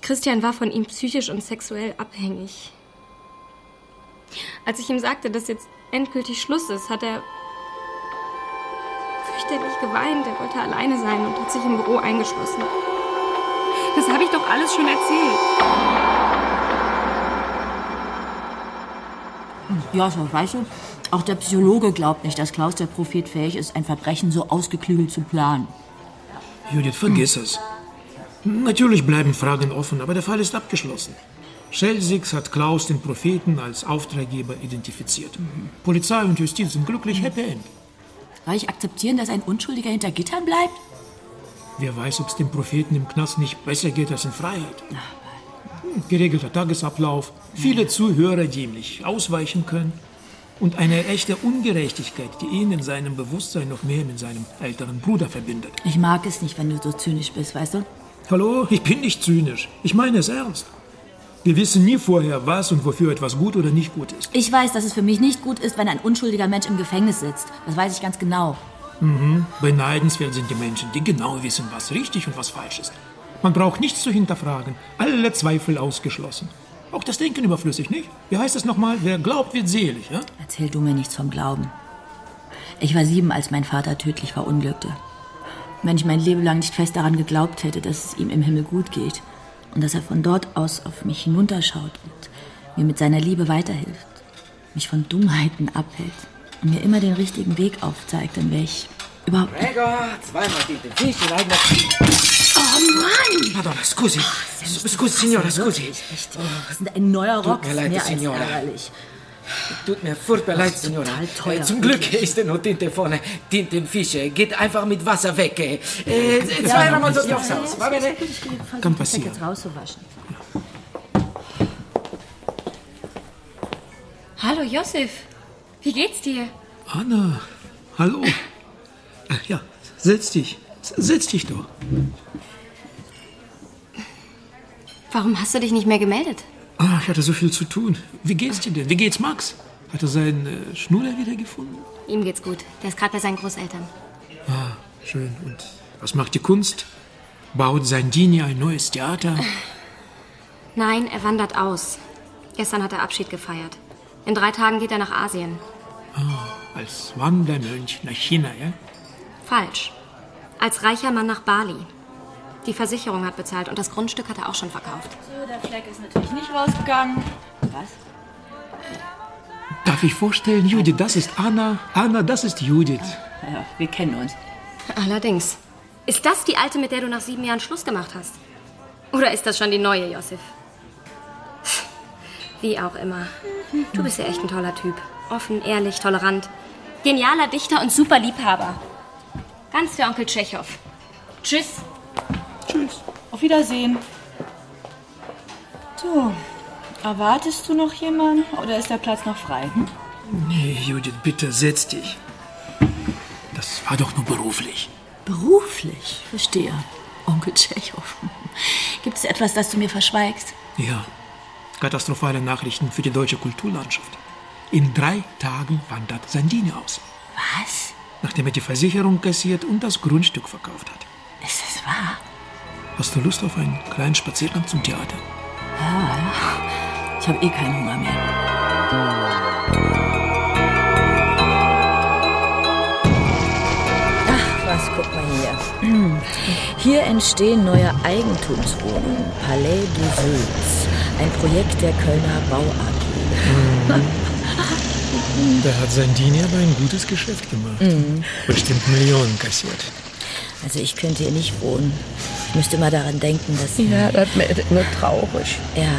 Christian war von ihm psychisch und sexuell abhängig. Als ich ihm sagte, dass jetzt endgültig Schluss ist, hat er fürchterlich geweint. Er wollte alleine sein und hat sich im Büro eingeschlossen. Das habe ich doch alles schon erzählt. Ja, so, weißt du, auch der Psychologe glaubt nicht, dass Klaus der Prophet fähig ist, ein Verbrechen so ausgeklügelt zu planen. Judith, vergiss es. Natürlich bleiben Fragen offen, aber der Fall ist abgeschlossen. Schelsix hat Klaus den Propheten als Auftraggeber identifiziert. Polizei und Justiz sind glücklich, happy end. Soll ich akzeptieren, dass ein Unschuldiger hinter Gittern bleibt? Wer weiß, ob es dem Propheten im Knast nicht besser geht als in Freiheit. Hm, Geregelter Tagesablauf, viele Zuhörer, die ihm nicht ausweichen können und eine echte Ungerechtigkeit, die ihn in seinem Bewusstsein noch mehr mit seinem älteren Bruder verbindet. Ich mag es nicht, wenn du so zynisch bist, weißt du? Hallo, ich bin nicht zynisch. Ich meine es ernst. Wir wissen nie vorher, was und wofür etwas gut oder nicht gut ist. Ich weiß, dass es für mich nicht gut ist, wenn ein unschuldiger Mensch im Gefängnis sitzt. Das weiß ich ganz genau. Mhm. Beneidenswert sind die Menschen, die genau wissen, was richtig und was falsch ist. Man braucht nichts zu hinterfragen. Alle Zweifel ausgeschlossen. Auch das Denken überflüssig, nicht? Wie heißt es nochmal? Wer glaubt, wird selig, ja? Erzähl du mir nichts vom Glauben. Ich war sieben, als mein Vater tödlich verunglückte. Wenn ich mein Leben lang nicht fest daran geglaubt hätte, dass es ihm im Himmel gut geht und dass er von dort aus auf mich hinunterschaut und mir mit seiner Liebe weiterhilft, mich von Dummheiten abhält und mir immer den richtigen Weg aufzeigt, dann wäre ich überhaupt. Prego, zweimal den Fisch Oh Mann! Madonna, scusi. Scusi, signora, scusi. Das ist ein neuer Rock. Tut mir leid, mehr als Signora. ärgerlich. Tut mir furchtbar leid, Signora. teuer. Äh, Zum Glück ist nur Tinte vorne. Tintenfische. Geht einfach mit Wasser weg. Äh, äh, zweimal so aufs Haus. Kann passieren. jetzt rauszuwaschen. Hallo Josef, wie geht's dir? Anna, hallo. Äh, Ja, setz dich. Setz dich doch. Warum hast du dich nicht mehr gemeldet? Ah, ich hatte so viel zu tun. Wie geht's dir denn? Wie geht's Max? Hat er seinen äh, Schnuller wiedergefunden? Ihm geht's gut. Der ist gerade bei seinen Großeltern. Ah, schön. Und was macht die Kunst? Baut Sandini ein neues Theater? Nein, er wandert aus. Gestern hat er Abschied gefeiert. In drei Tagen geht er nach Asien. Ah, als Wandermönch nach China, ja? Falsch. Als reicher Mann nach Bali. Die Versicherung hat bezahlt und das Grundstück hat er auch schon verkauft. So, der Fleck ist natürlich nicht rausgegangen. Was? Darf ich vorstellen, Judith, das ist Anna. Anna, das ist Judith. Ja, wir kennen uns. Allerdings. Ist das die alte, mit der du nach sieben Jahren Schluss gemacht hast? Oder ist das schon die neue, Josef? Wie auch immer. Du bist ja echt ein toller Typ. Offen, ehrlich, tolerant. Genialer Dichter und super Liebhaber. Ganz der Onkel Tschechow. Tschüss. Tschüss. Auf Wiedersehen. So, erwartest du noch jemanden oder ist der Platz noch frei? Hm? Nee, Judith, bitte setz dich. Das war doch nur beruflich. Beruflich? Verstehe. Onkel Tschechow. Gibt es etwas, das du mir verschweigst? Ja, katastrophale Nachrichten für die deutsche Kulturlandschaft. In drei Tagen wandert Sandini aus. Was? Nachdem er die Versicherung kassiert und das Grundstück verkauft hat. Hast du Lust auf einen kleinen Spaziergang zum Theater? Ja, ja. Ich habe eh keinen Hunger mehr. Ach, was, guck mal hier. Hier entstehen neue Eigentumswohnungen. Palais du Sülz. Ein Projekt der Kölner Bau AG. Da hat Sandini aber ein gutes Geschäft gemacht. Mhm. Bestimmt Millionen kassiert. Also ich könnte hier nicht wohnen. Ich müsste mal daran denken, dass... Ja, das macht nur traurig. Ja,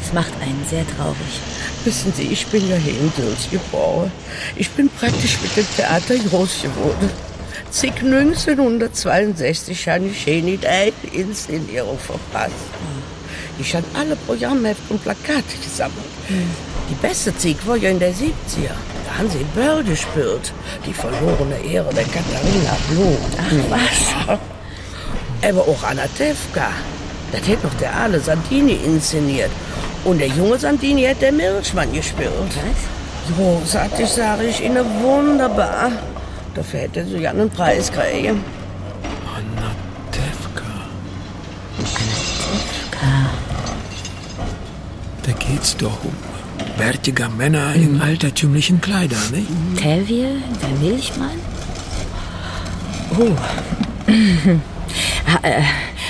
das macht einen sehr traurig. Wissen Sie, ich bin ja hier in Dülz geboren. Ich bin praktisch mit dem Theater groß geworden. Zig 1962 habe ich hier nicht eine Inszenierung verpasst. Ich habe alle Programmhefte und Plakate gesammelt. Die beste Zeit war ja in der 70er. Da haben sie Böll gespielt. Die verlorene Ehre der Katharina Blum. Ach, was? Aber auch Anatevka. Das hätte noch der Aale Sandini inszeniert. Und der junge Sandini hat der Milchmann gespielt. Was? Großartig, sage ich Ihnen, wunderbar. Dafür hätte sie ja einen Preis kriegen. Da geht's doch um bärtige Männer in altertümlichen Kleidern, ne? Tevye, der Milchmann? Oh. ha, äh,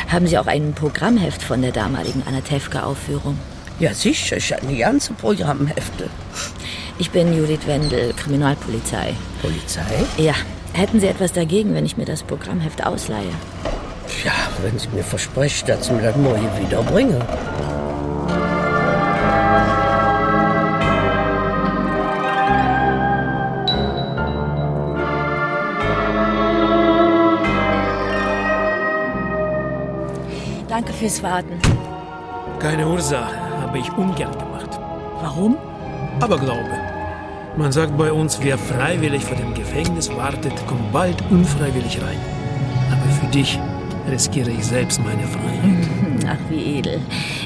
haben Sie auch ein Programmheft von der damaligen Anatevka-Aufführung? Ja, sicher, ich hatte die ganze Programmhefte. Ich bin Judith Wendel, Kriminalpolizei. Polizei? Ja. Hätten Sie etwas dagegen, wenn ich mir das Programmheft ausleihe? Ja, wenn Sie mir versprechen, dass Sie mir das neue wiederbringen. Danke fürs Warten. Keine Ursache, habe ich ungern gemacht. Warum? Aber glaube, man sagt bei uns, wer freiwillig vor dem Gefängnis wartet, kommt bald unfreiwillig rein. Aber für dich riskiere ich selbst meine Freiheit. Ach, wie edel.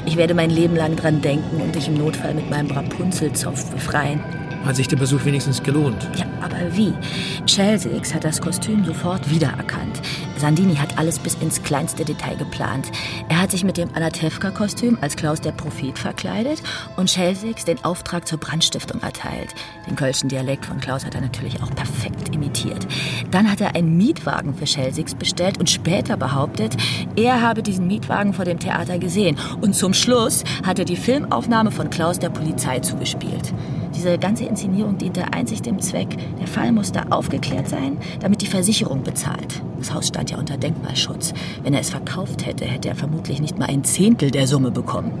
Ich werde mein Leben lang dran denken und dich im Notfall mit meinem Rapunzelzopf befreien. Hat sich der Besuch wenigstens gelohnt? Ja, aber wie? Schelsix hat das Kostüm sofort wiedererkannt. Sandini hat alles bis ins kleinste Detail geplant. Er hat sich mit dem Anatevka-Kostüm als Klaus der Prophet verkleidet und Schelsix den Auftrag zur Brandstiftung erteilt. Den kölschen Dialekt von Klaus hat er natürlich auch perfekt imitiert. Dann hat er einen Mietwagen für Schelsix bestellt und später behauptet, er habe diesen Mietwagen vor dem Theater gesehen. Und zum Schluss hat er die Filmaufnahme von Klaus der Polizei zugespielt. Diese ganze Inszenierung diente einzig dem Zweck, der Fall musste aufgeklärt sein, damit die Versicherung bezahlt. Das Haus stand ja unter Denkmalschutz. Wenn er es verkauft hätte, hätte er vermutlich nicht mal ein Zehntel der Summe bekommen.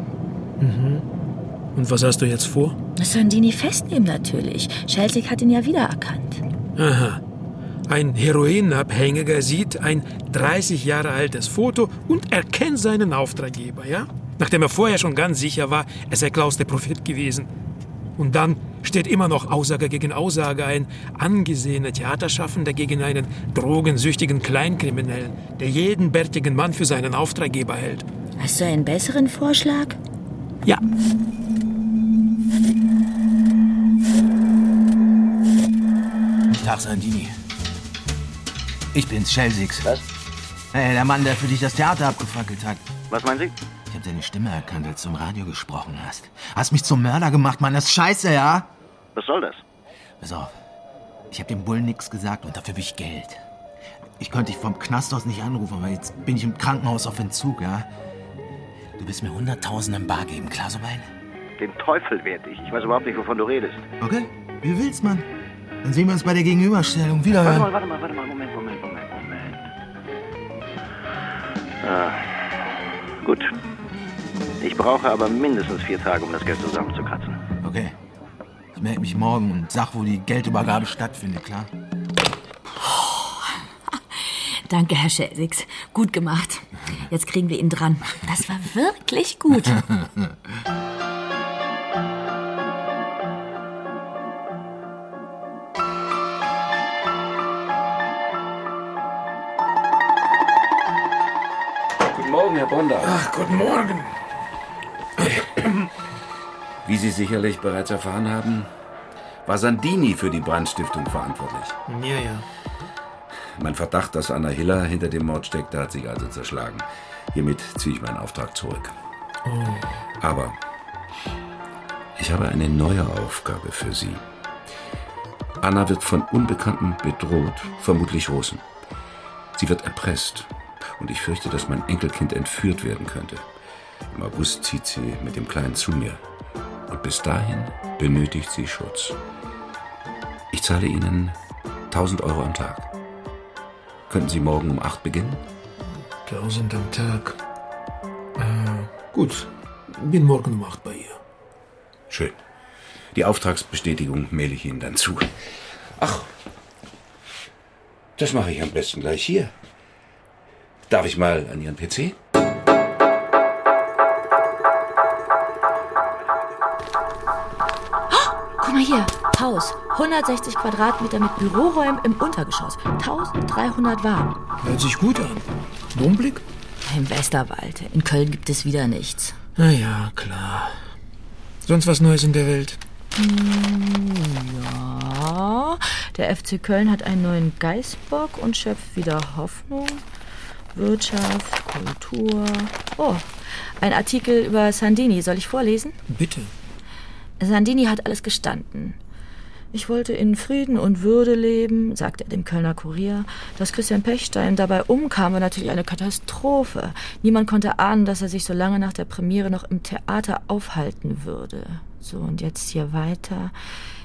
Mhm. Und was hast du jetzt vor? Sandini festnehmen natürlich. Schelsig hat ihn ja wiedererkannt. Aha. Ein Heroinabhängiger sieht ein 30 Jahre altes Foto und erkennt seinen Auftraggeber, ja? Nachdem er vorher schon ganz sicher war, es sei Klaus der Prophet gewesen. Und dann steht immer noch Aussage gegen Aussage ein angesehener Theaterschaffender gegen einen drogensüchtigen Kleinkriminellen, der jeden bärtigen Mann für seinen Auftraggeber hält. Hast du einen besseren Vorschlag? Ja. Tag, Sandini. Ich bin's, Schelsix. Was? Hey, der Mann, der für dich das Theater abgefackelt hat. Was meinen Sie? Ich hab deine Stimme erkannt, als du im Radio gesprochen hast. Hast mich zum Mörder gemacht, Mann. Das ist scheiße, ja? Was soll das? Pass auf. Ich hab dem Bullen nichts gesagt und dafür will ich Geld. Ich könnte dich vom Knast aus nicht anrufen, aber jetzt bin ich im Krankenhaus auf Entzug, ja? Du willst mir 100.000 im Bar geben, klar so mein? Den Teufel werd ich. Ich weiß überhaupt nicht, wovon du redest. Okay, wie willst, Mann? Dann sehen wir uns bei der Gegenüberstellung. Wiederhören. Warte mal, warte mal, warte mal. Moment, Moment, Moment, Moment. Ah, gut. Ich brauche aber mindestens vier Tage, um das Geld zusammenzukratzen. Okay. Ich melde mich morgen und sag, wo die Geldübergabe stattfindet, klar? Danke, Herr Schelsix. Gut gemacht. Jetzt kriegen wir ihn dran. Das war wirklich gut. Guten Morgen, Herr Bonder. Ach, guten Morgen. Wie Sie sicherlich bereits erfahren haben, war Sandini für die Brandstiftung verantwortlich. Ja, ja. Mein Verdacht, dass Anna Hiller hinter dem Mord steckte, hat sich also zerschlagen. Hiermit ziehe ich meinen Auftrag zurück. Oh. Aber ich habe eine neue Aufgabe für Sie. Anna wird von Unbekannten bedroht, vermutlich Russen. Sie wird erpresst und ich fürchte, dass mein Enkelkind entführt werden könnte. Im August zieht sie mit dem Kleinen zu mir. Und bis dahin benötigt sie Schutz. Ich zahle Ihnen 1000 Euro am Tag. Könnten Sie morgen um 8 beginnen? 1000 am Tag. Äh, gut, bin morgen um 8 bei ihr. Schön. Die Auftragsbestätigung maile ich Ihnen dann zu. Ach, das mache ich am besten gleich hier. Darf ich mal an Ihren PC? Mal hier, Haus. 160 Quadratmeter mit Büroräumen im Untergeschoss. 1300 warm. Hört sich gut an. Domblick? Im Westerwald. In Köln gibt es wieder nichts. Na ja, klar. Sonst was Neues in der Welt? Hm, ja. Der FC Köln hat einen neuen Geißbock und schöpft wieder Hoffnung. Wirtschaft, Kultur. Oh, ein Artikel über Sandini. Soll ich vorlesen? Bitte. Sandini hat alles gestanden. Ich wollte in Frieden und Würde leben, sagte er dem Kölner Kurier. Dass Christian Pechstein dabei umkam, war natürlich eine Katastrophe. Niemand konnte ahnen, dass er sich so lange nach der Premiere noch im Theater aufhalten würde. So, und jetzt hier weiter.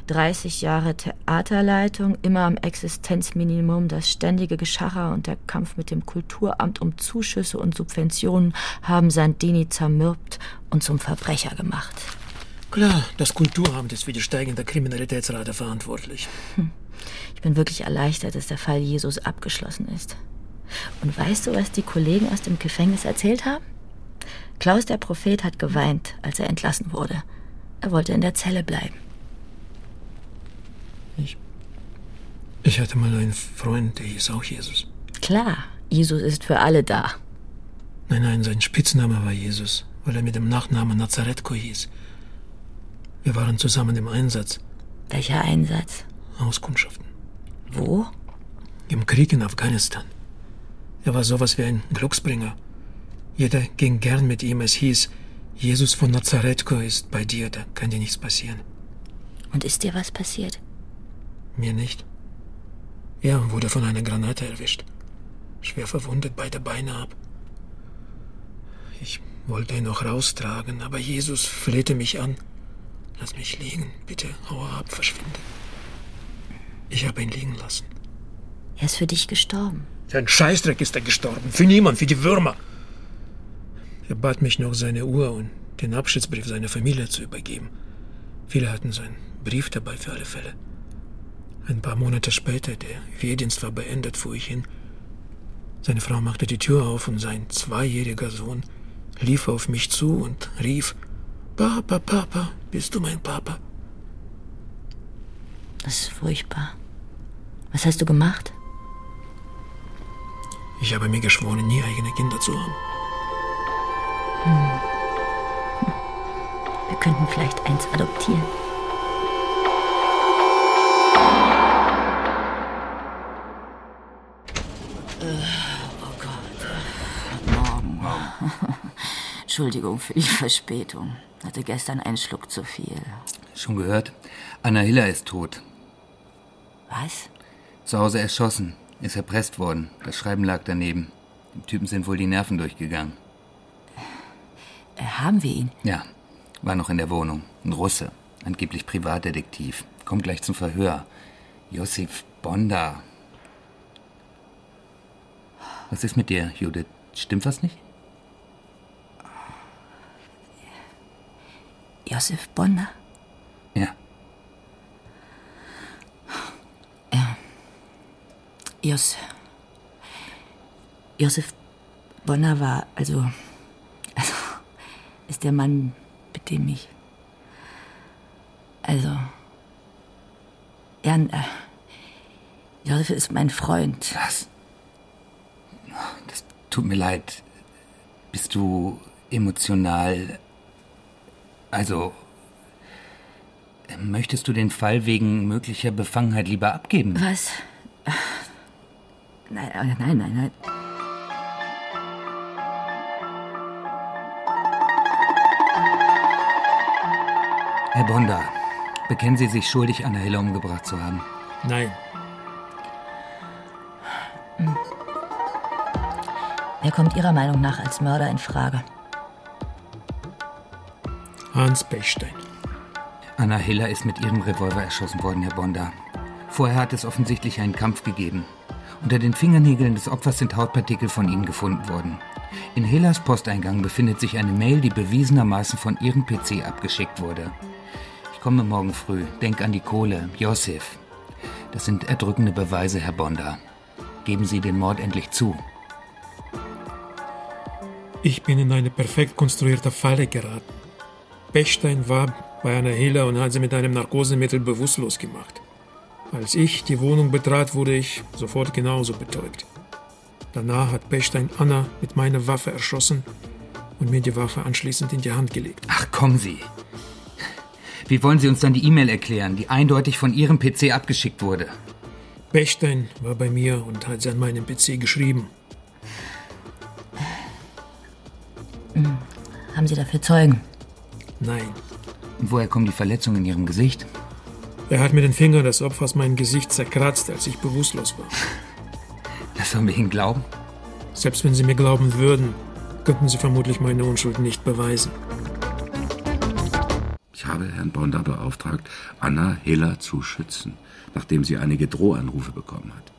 30 Jahre Theaterleitung, immer am Existenzminimum, das ständige Geschacher und der Kampf mit dem Kulturamt um Zuschüsse und Subventionen haben Sandini zermürbt und zum Verbrecher gemacht. Klar, das Kulturamt ist für die steigende Kriminalitätsrate verantwortlich. Hm. Ich bin wirklich erleichtert, dass der Fall Jesus abgeschlossen ist. Und weißt du, was die Kollegen aus dem Gefängnis erzählt haben? Klaus der Prophet hat geweint, als er entlassen wurde. Er wollte in der Zelle bleiben. Ich. Ich hatte mal einen Freund, der hieß auch Jesus. Klar, Jesus ist für alle da. Nein, nein, sein Spitzname war Jesus, weil er mit dem Nachnamen Nazaretko hieß. Wir waren zusammen im Einsatz. Welcher Einsatz? Auskundschaften. Wo? Im Krieg in Afghanistan. Er war sowas wie ein Glücksbringer. Jeder ging gern mit ihm. Es hieß, Jesus von Nazaretko ist bei dir, da kann dir nichts passieren. Und ist dir was passiert? Mir nicht. Er wurde von einer Granate erwischt. Schwer verwundet, beide Beine ab. Ich wollte ihn noch raustragen, aber Jesus flehte mich an. Lass mich liegen, bitte, hau ab, verschwinde. Ich habe ihn liegen lassen. Er ist für dich gestorben. Für einen Scheißdreck ist er gestorben. Für niemand, für die Würmer. Er bat mich noch, seine Uhr und den Abschiedsbrief seiner Familie zu übergeben. Viele hatten seinen Brief dabei für alle Fälle. Ein paar Monate später, der Wehrdienst war beendet, fuhr ich hin. Seine Frau machte die Tür auf und sein zweijähriger Sohn lief auf mich zu und rief, Papa, Papa, bist du mein Papa? Das ist furchtbar. Was hast du gemacht? Ich habe mir geschworen, nie eigene Kinder zu haben. Hm. Wir könnten vielleicht eins adoptieren. Entschuldigung für die Verspätung. Hatte gestern einen Schluck zu viel. Schon gehört? Anna Hiller ist tot. Was? Zu Hause erschossen. Ist erpresst worden. Das Schreiben lag daneben. Dem Typen sind wohl die Nerven durchgegangen. Äh, haben wir ihn? Ja. War noch in der Wohnung. Ein Russe. Angeblich Privatdetektiv. Kommt gleich zum Verhör. Josef Bonda. Was ist mit dir, Judith? Stimmt was nicht? Josef Bonner? Ja. Ja. Jos. Josef Bonner war also, also ist der Mann, mit dem ich also Jan, äh, Josef ist mein Freund. Was? Das tut mir leid. Bist du emotional also, möchtest du den Fall wegen möglicher Befangenheit lieber abgeben? Was? Nein, nein, nein, nein. Herr Bonda, bekennen Sie sich schuldig, Anna Hiller umgebracht zu haben? Nein. Wer kommt Ihrer Meinung nach als Mörder in Frage? Hans Pechstein. Anna Hiller ist mit ihrem Revolver erschossen worden, Herr Bonda. Vorher hat es offensichtlich einen Kampf gegeben. Unter den Fingernägeln des Opfers sind Hautpartikel von ihnen gefunden worden. In Hellas Posteingang befindet sich eine Mail, die bewiesenermaßen von ihrem PC abgeschickt wurde. Ich komme morgen früh. Denk an die Kohle. Josef. Das sind erdrückende Beweise, Herr Bonda. Geben Sie den Mord endlich zu. Ich bin in eine perfekt konstruierte Falle geraten. Pechstein war bei einer Hehler und hat sie mit einem Narkosemittel bewusstlos gemacht. Als ich die Wohnung betrat, wurde ich sofort genauso betäubt. Danach hat Pechstein Anna mit meiner Waffe erschossen und mir die Waffe anschließend in die Hand gelegt. Ach, kommen Sie. Wie wollen Sie uns dann die E-Mail erklären, die eindeutig von Ihrem PC abgeschickt wurde? Pechstein war bei mir und hat sie an meinem PC geschrieben. Hm. Haben Sie dafür Zeugen? Nein. Und woher kommen die Verletzungen in Ihrem Gesicht? Er hat mit den Fingern des Opfers mein Gesicht zerkratzt, als ich bewusstlos war. Das sollen wir Ihnen glauben? Selbst wenn Sie mir glauben würden, könnten Sie vermutlich meine Unschuld nicht beweisen. Ich habe Herrn Bonda beauftragt, Anna Hiller zu schützen, nachdem sie einige Drohanrufe bekommen hat.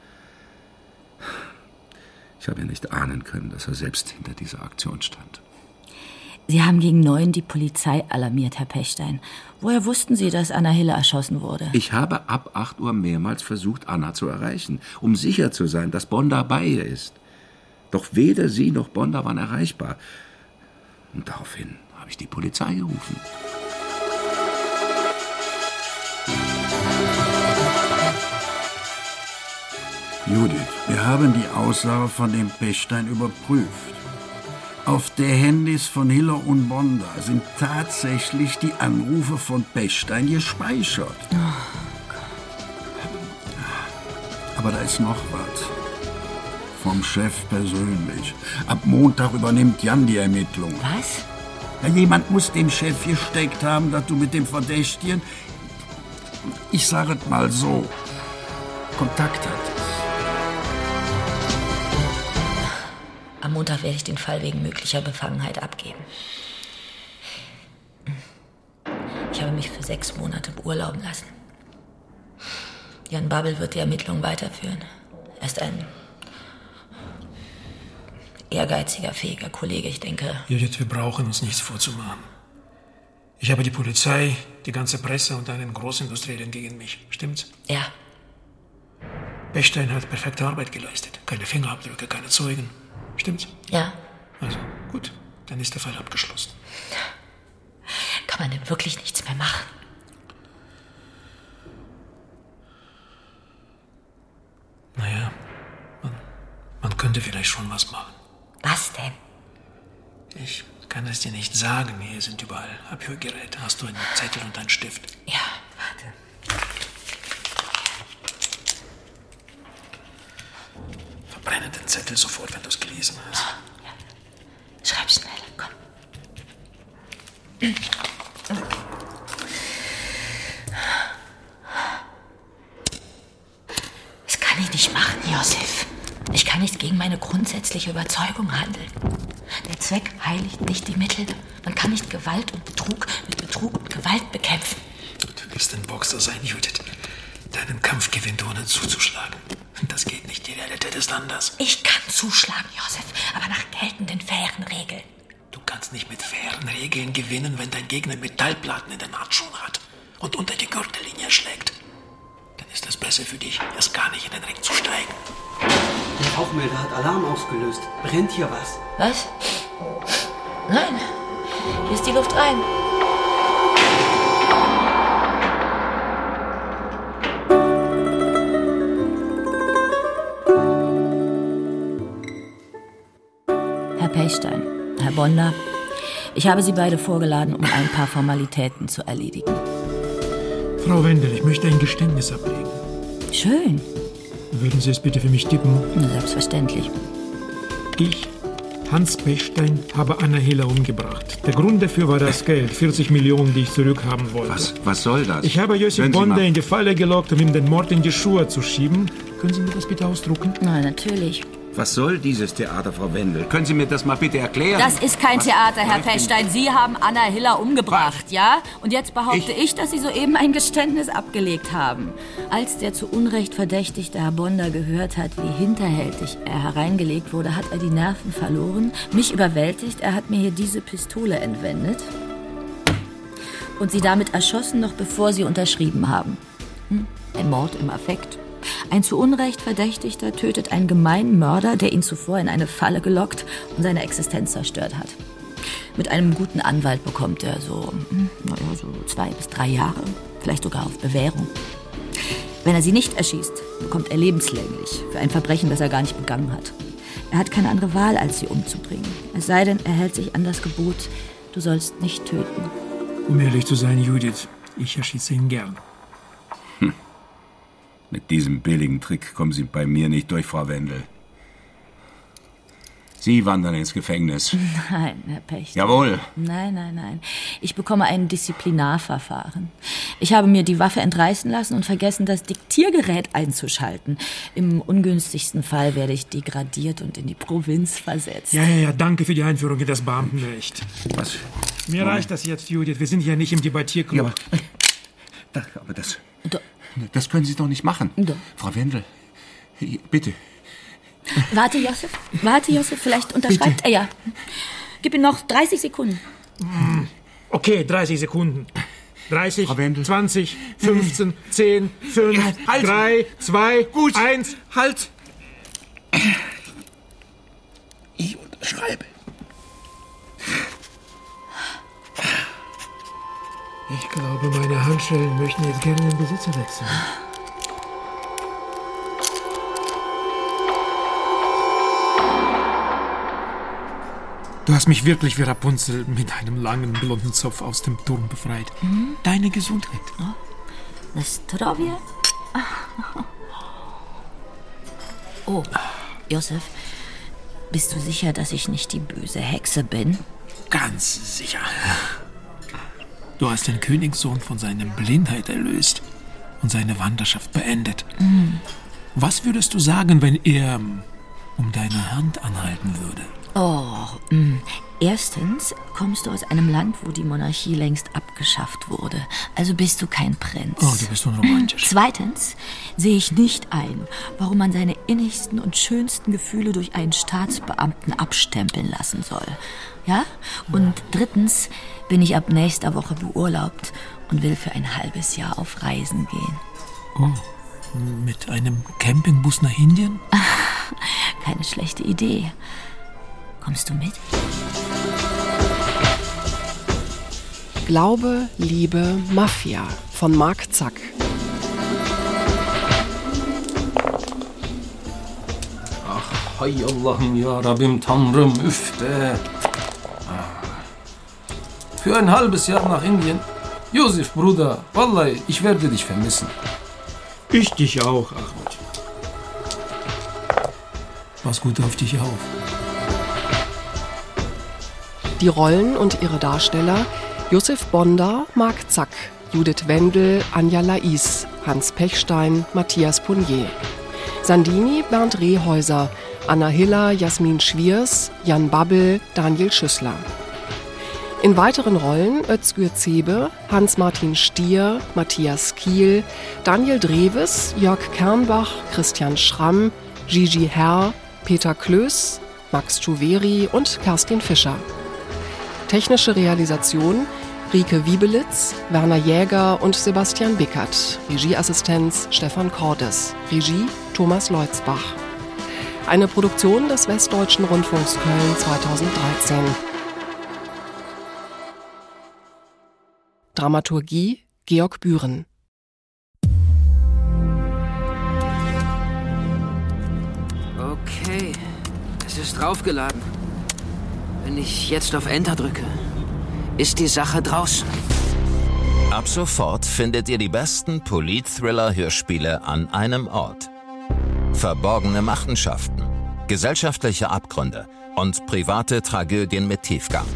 Ich habe ja nicht ahnen können, dass er selbst hinter dieser Aktion stand. Sie haben gegen neun die Polizei alarmiert, Herr Pechstein. Woher wussten Sie, dass Anna Hille erschossen wurde? Ich habe ab 8 Uhr mehrmals versucht, Anna zu erreichen, um sicher zu sein, dass Bonda bei ihr ist. Doch weder sie noch Bonda waren erreichbar. Und daraufhin habe ich die Polizei gerufen. Judith, wir haben die Aussage von dem Pechstein überprüft. Auf der Handys von Hiller und Bonda sind tatsächlich die Anrufe von Pechstein gespeichert. Aber da ist noch was. Vom Chef persönlich. Ab Montag übernimmt Jan die Ermittlung. Was? Ja, jemand muss dem Chef gesteckt haben, dass du mit dem Verdächtigen, ich sage es mal so, Kontakt hattest. Montag werde ich den Fall wegen möglicher Befangenheit abgeben. Ich habe mich für sechs Monate beurlauben lassen. Jan Babbel wird die Ermittlungen weiterführen. Er ist ein ehrgeiziger, fähiger Kollege, ich denke. Judith, wir brauchen uns nichts vorzumachen. Ich habe die Polizei, die ganze Presse und einen Großindustriellen gegen mich. Stimmt's? Ja. Bechstein hat perfekte Arbeit geleistet. Keine Fingerabdrücke, keine Zeugen. Stimmt's? Ja. Also, gut. Dann ist der Fall abgeschlossen. Kann man denn wirklich nichts mehr machen? Naja, man, man könnte vielleicht schon was machen. Was denn? Ich kann es dir nicht sagen. Hier sind überall Abhörgeräte. Hast du einen Zettel und einen Stift? Ja, Verbrenne den Zettel sofort, wenn du es gelesen hast. Ja. Schreib schnell, komm. Das kann ich nicht machen, Josef. Ich kann nicht gegen meine grundsätzliche Überzeugung handeln. Der Zweck heiligt nicht die Mittel. Man kann nicht Gewalt und Betrug mit Betrug und Gewalt bekämpfen. Du willst ein Boxer sein, Judith. Deinen Kampf gewinnt, ohne zuzuschlagen. Das geht nicht, die Realität des Landes. Ich kann zuschlagen, Josef, aber nach geltenden fairen Regeln. Du kannst nicht mit fairen Regeln gewinnen, wenn dein Gegner Metallplatten in den Handschuhen hat und unter die Gürtellinie schlägt. Dann ist es besser für dich, erst gar nicht in den Ring zu steigen. Der Rauchmelder hat Alarm ausgelöst. Brennt hier was? Was? Nein, hier ist die Luft rein. Herr Pechstein, Herr Bonder, ich habe Sie beide vorgeladen, um ein paar Formalitäten zu erledigen. Frau Wendel, ich möchte ein Geständnis ablegen. Schön. Würden Sie es bitte für mich tippen? Selbstverständlich. Ich, Hans Pechstein, habe Anna Hehler umgebracht. Der Grund dafür war das Geld, 40 Millionen, die ich zurückhaben wollte. Was, was soll das? Ich habe Josef Bonde in die Falle gelockt, um ihm den Mord in die Schuhe zu schieben. Können Sie mir das bitte ausdrucken? Na, natürlich. Was soll dieses Theater, Frau Wendel? Können Sie mir das mal bitte erklären? Das ist kein Was Theater, Herr ich Pechstein. Sie haben Anna Hiller umgebracht, ja? Und jetzt behaupte ich, dass Sie soeben ein Geständnis abgelegt haben. Als der zu Unrecht verdächtigte Herr Bonder gehört hat, wie hinterhältig er hereingelegt wurde, hat er die Nerven verloren, mich überwältigt. Er hat mir hier diese Pistole entwendet und Sie damit erschossen, noch bevor Sie unterschrieben haben. Hm? Ein Mord im Affekt. Ein zu Unrecht Verdächtigter tötet einen gemeinen Mörder, der ihn zuvor in eine Falle gelockt und seine Existenz zerstört hat. Mit einem guten Anwalt bekommt er so, hm, naja, so zwei bis drei Jahre, vielleicht sogar auf Bewährung. Wenn er sie nicht erschießt, bekommt er lebenslänglich für ein Verbrechen, das er gar nicht begangen hat. Er hat keine andere Wahl, als sie umzubringen. Es sei denn, er hält sich an das Gebot, du sollst nicht töten. Um ehrlich zu sein, Judith, ich erschieße ihn gern. Mit diesem billigen Trick kommen Sie bei mir nicht durch, Frau Wendel. Sie wandern ins Gefängnis. Nein, Herr Pech. Jawohl. Nein, nein, nein. Ich bekomme ein Disziplinarverfahren. Ich habe mir die Waffe entreißen lassen und vergessen, das Diktiergerät einzuschalten. Im ungünstigsten Fall werde ich degradiert und in die Provinz versetzt. Ja, ja, ja, danke für die Einführung in das Beamtenrecht. Was? Mir Moment. reicht das jetzt, Judith. Wir sind hier nicht im Debattierclub. Da, aber das. Das können Sie doch nicht machen. Frau Wendel, bitte. Warte, Josef. Warte, Josef. Vielleicht unterschreibt er ja. Gib ihm noch 30 Sekunden. Hm. Okay, 30 Sekunden. 30, 20, 15, 10, 5, halt. 3, 2, 1. Halt! Ich unterschreibe. Ich glaube, meine Handschellen möchten jetzt gerne den Besitzer wechseln. Du hast mich wirklich wie Rapunzel mit einem langen blonden Zopf aus dem Turm befreit. Mhm. Deine Gesundheit. Zdrowie? Oh, Josef, bist du sicher, dass ich nicht die böse Hexe bin? Ganz sicher. Du hast den Königssohn von seiner Blindheit erlöst und seine Wanderschaft beendet. Mhm. Was würdest du sagen, wenn er ähm, um deine Hand anhalten würde? Oh, mh. erstens kommst du aus einem Land, wo die Monarchie längst abgeschafft wurde. Also bist du kein Prinz. Oh, du bist unromantisch. Zweitens sehe ich nicht ein, warum man seine innigsten und schönsten Gefühle durch einen Staatsbeamten abstempeln lassen soll. Ja? Und drittens bin ich ab nächster Woche beurlaubt und will für ein halbes Jahr auf Reisen gehen. Oh, mit einem Campingbus nach Indien? Keine schlechte Idee. Kommst du mit? Glaube, Liebe, Mafia von Marc Zack. Ach, hay Allah'ım ya Rabbim Tanrım, üf be. Für ein halbes Jahr nach Indien? Josef, Bruder, Wallahi, ich werde dich vermissen. Ich dich auch, Ahmed. Pass gut auf dich auf. Die Rollen und ihre Darsteller Josef Bonder, Marc Zack, Judith Wendel, Anja Lais, Hans Pechstein, Matthias Punier. Sandini, Bernd Rehäuser, Anna Hiller, Jasmin Schwiers, Jan Babbel, Daniel Schüssler. In weiteren Rollen Özgür Zebe, Hans-Martin Stier, Matthias Kiel, Daniel Dreves, Jörg Kernbach, Christian Schramm, Gigi Herr, Peter Klöß, Max Schuveri und Kerstin Fischer. Technische Realisation Rike Wiebelitz, Werner Jäger und Sebastian Bickert. Regieassistenz Stefan Cordes. Regie Thomas Leutzbach. Eine Produktion des Westdeutschen Rundfunks Köln 2013. Dramaturgie Georg Bühren. Okay, es ist draufgeladen. Wenn ich jetzt auf Enter drücke, ist die Sache draußen. Ab sofort findet ihr die besten Polit-Thriller-Hörspiele an einem Ort. Verborgene Machenschaften, gesellschaftliche Abgründe und private Tragödien mit Tiefgang.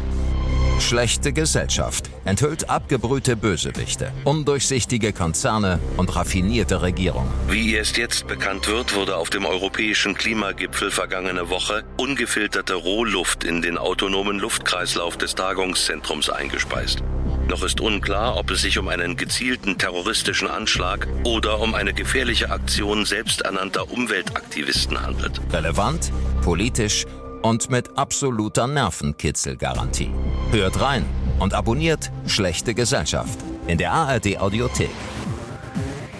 Schlechte Gesellschaft enthüllt abgebrühte Bösewichte, undurchsichtige Konzerne und raffinierte Regierungen. Wie erst jetzt bekannt wird, wurde auf dem europäischen Klimagipfel vergangene Woche ungefilterte Rohluft in den autonomen Luftkreislauf des Tagungszentrums eingespeist. Noch ist unklar, ob es sich um einen gezielten terroristischen Anschlag oder um eine gefährliche Aktion selbsternannter Umweltaktivisten handelt. Relevant, politisch und mit absoluter Nervenkitzelgarantie. Hört rein und abonniert Schlechte Gesellschaft in der ARD Audiothek.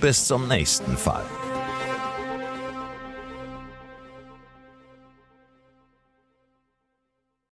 Bis zum nächsten Fall.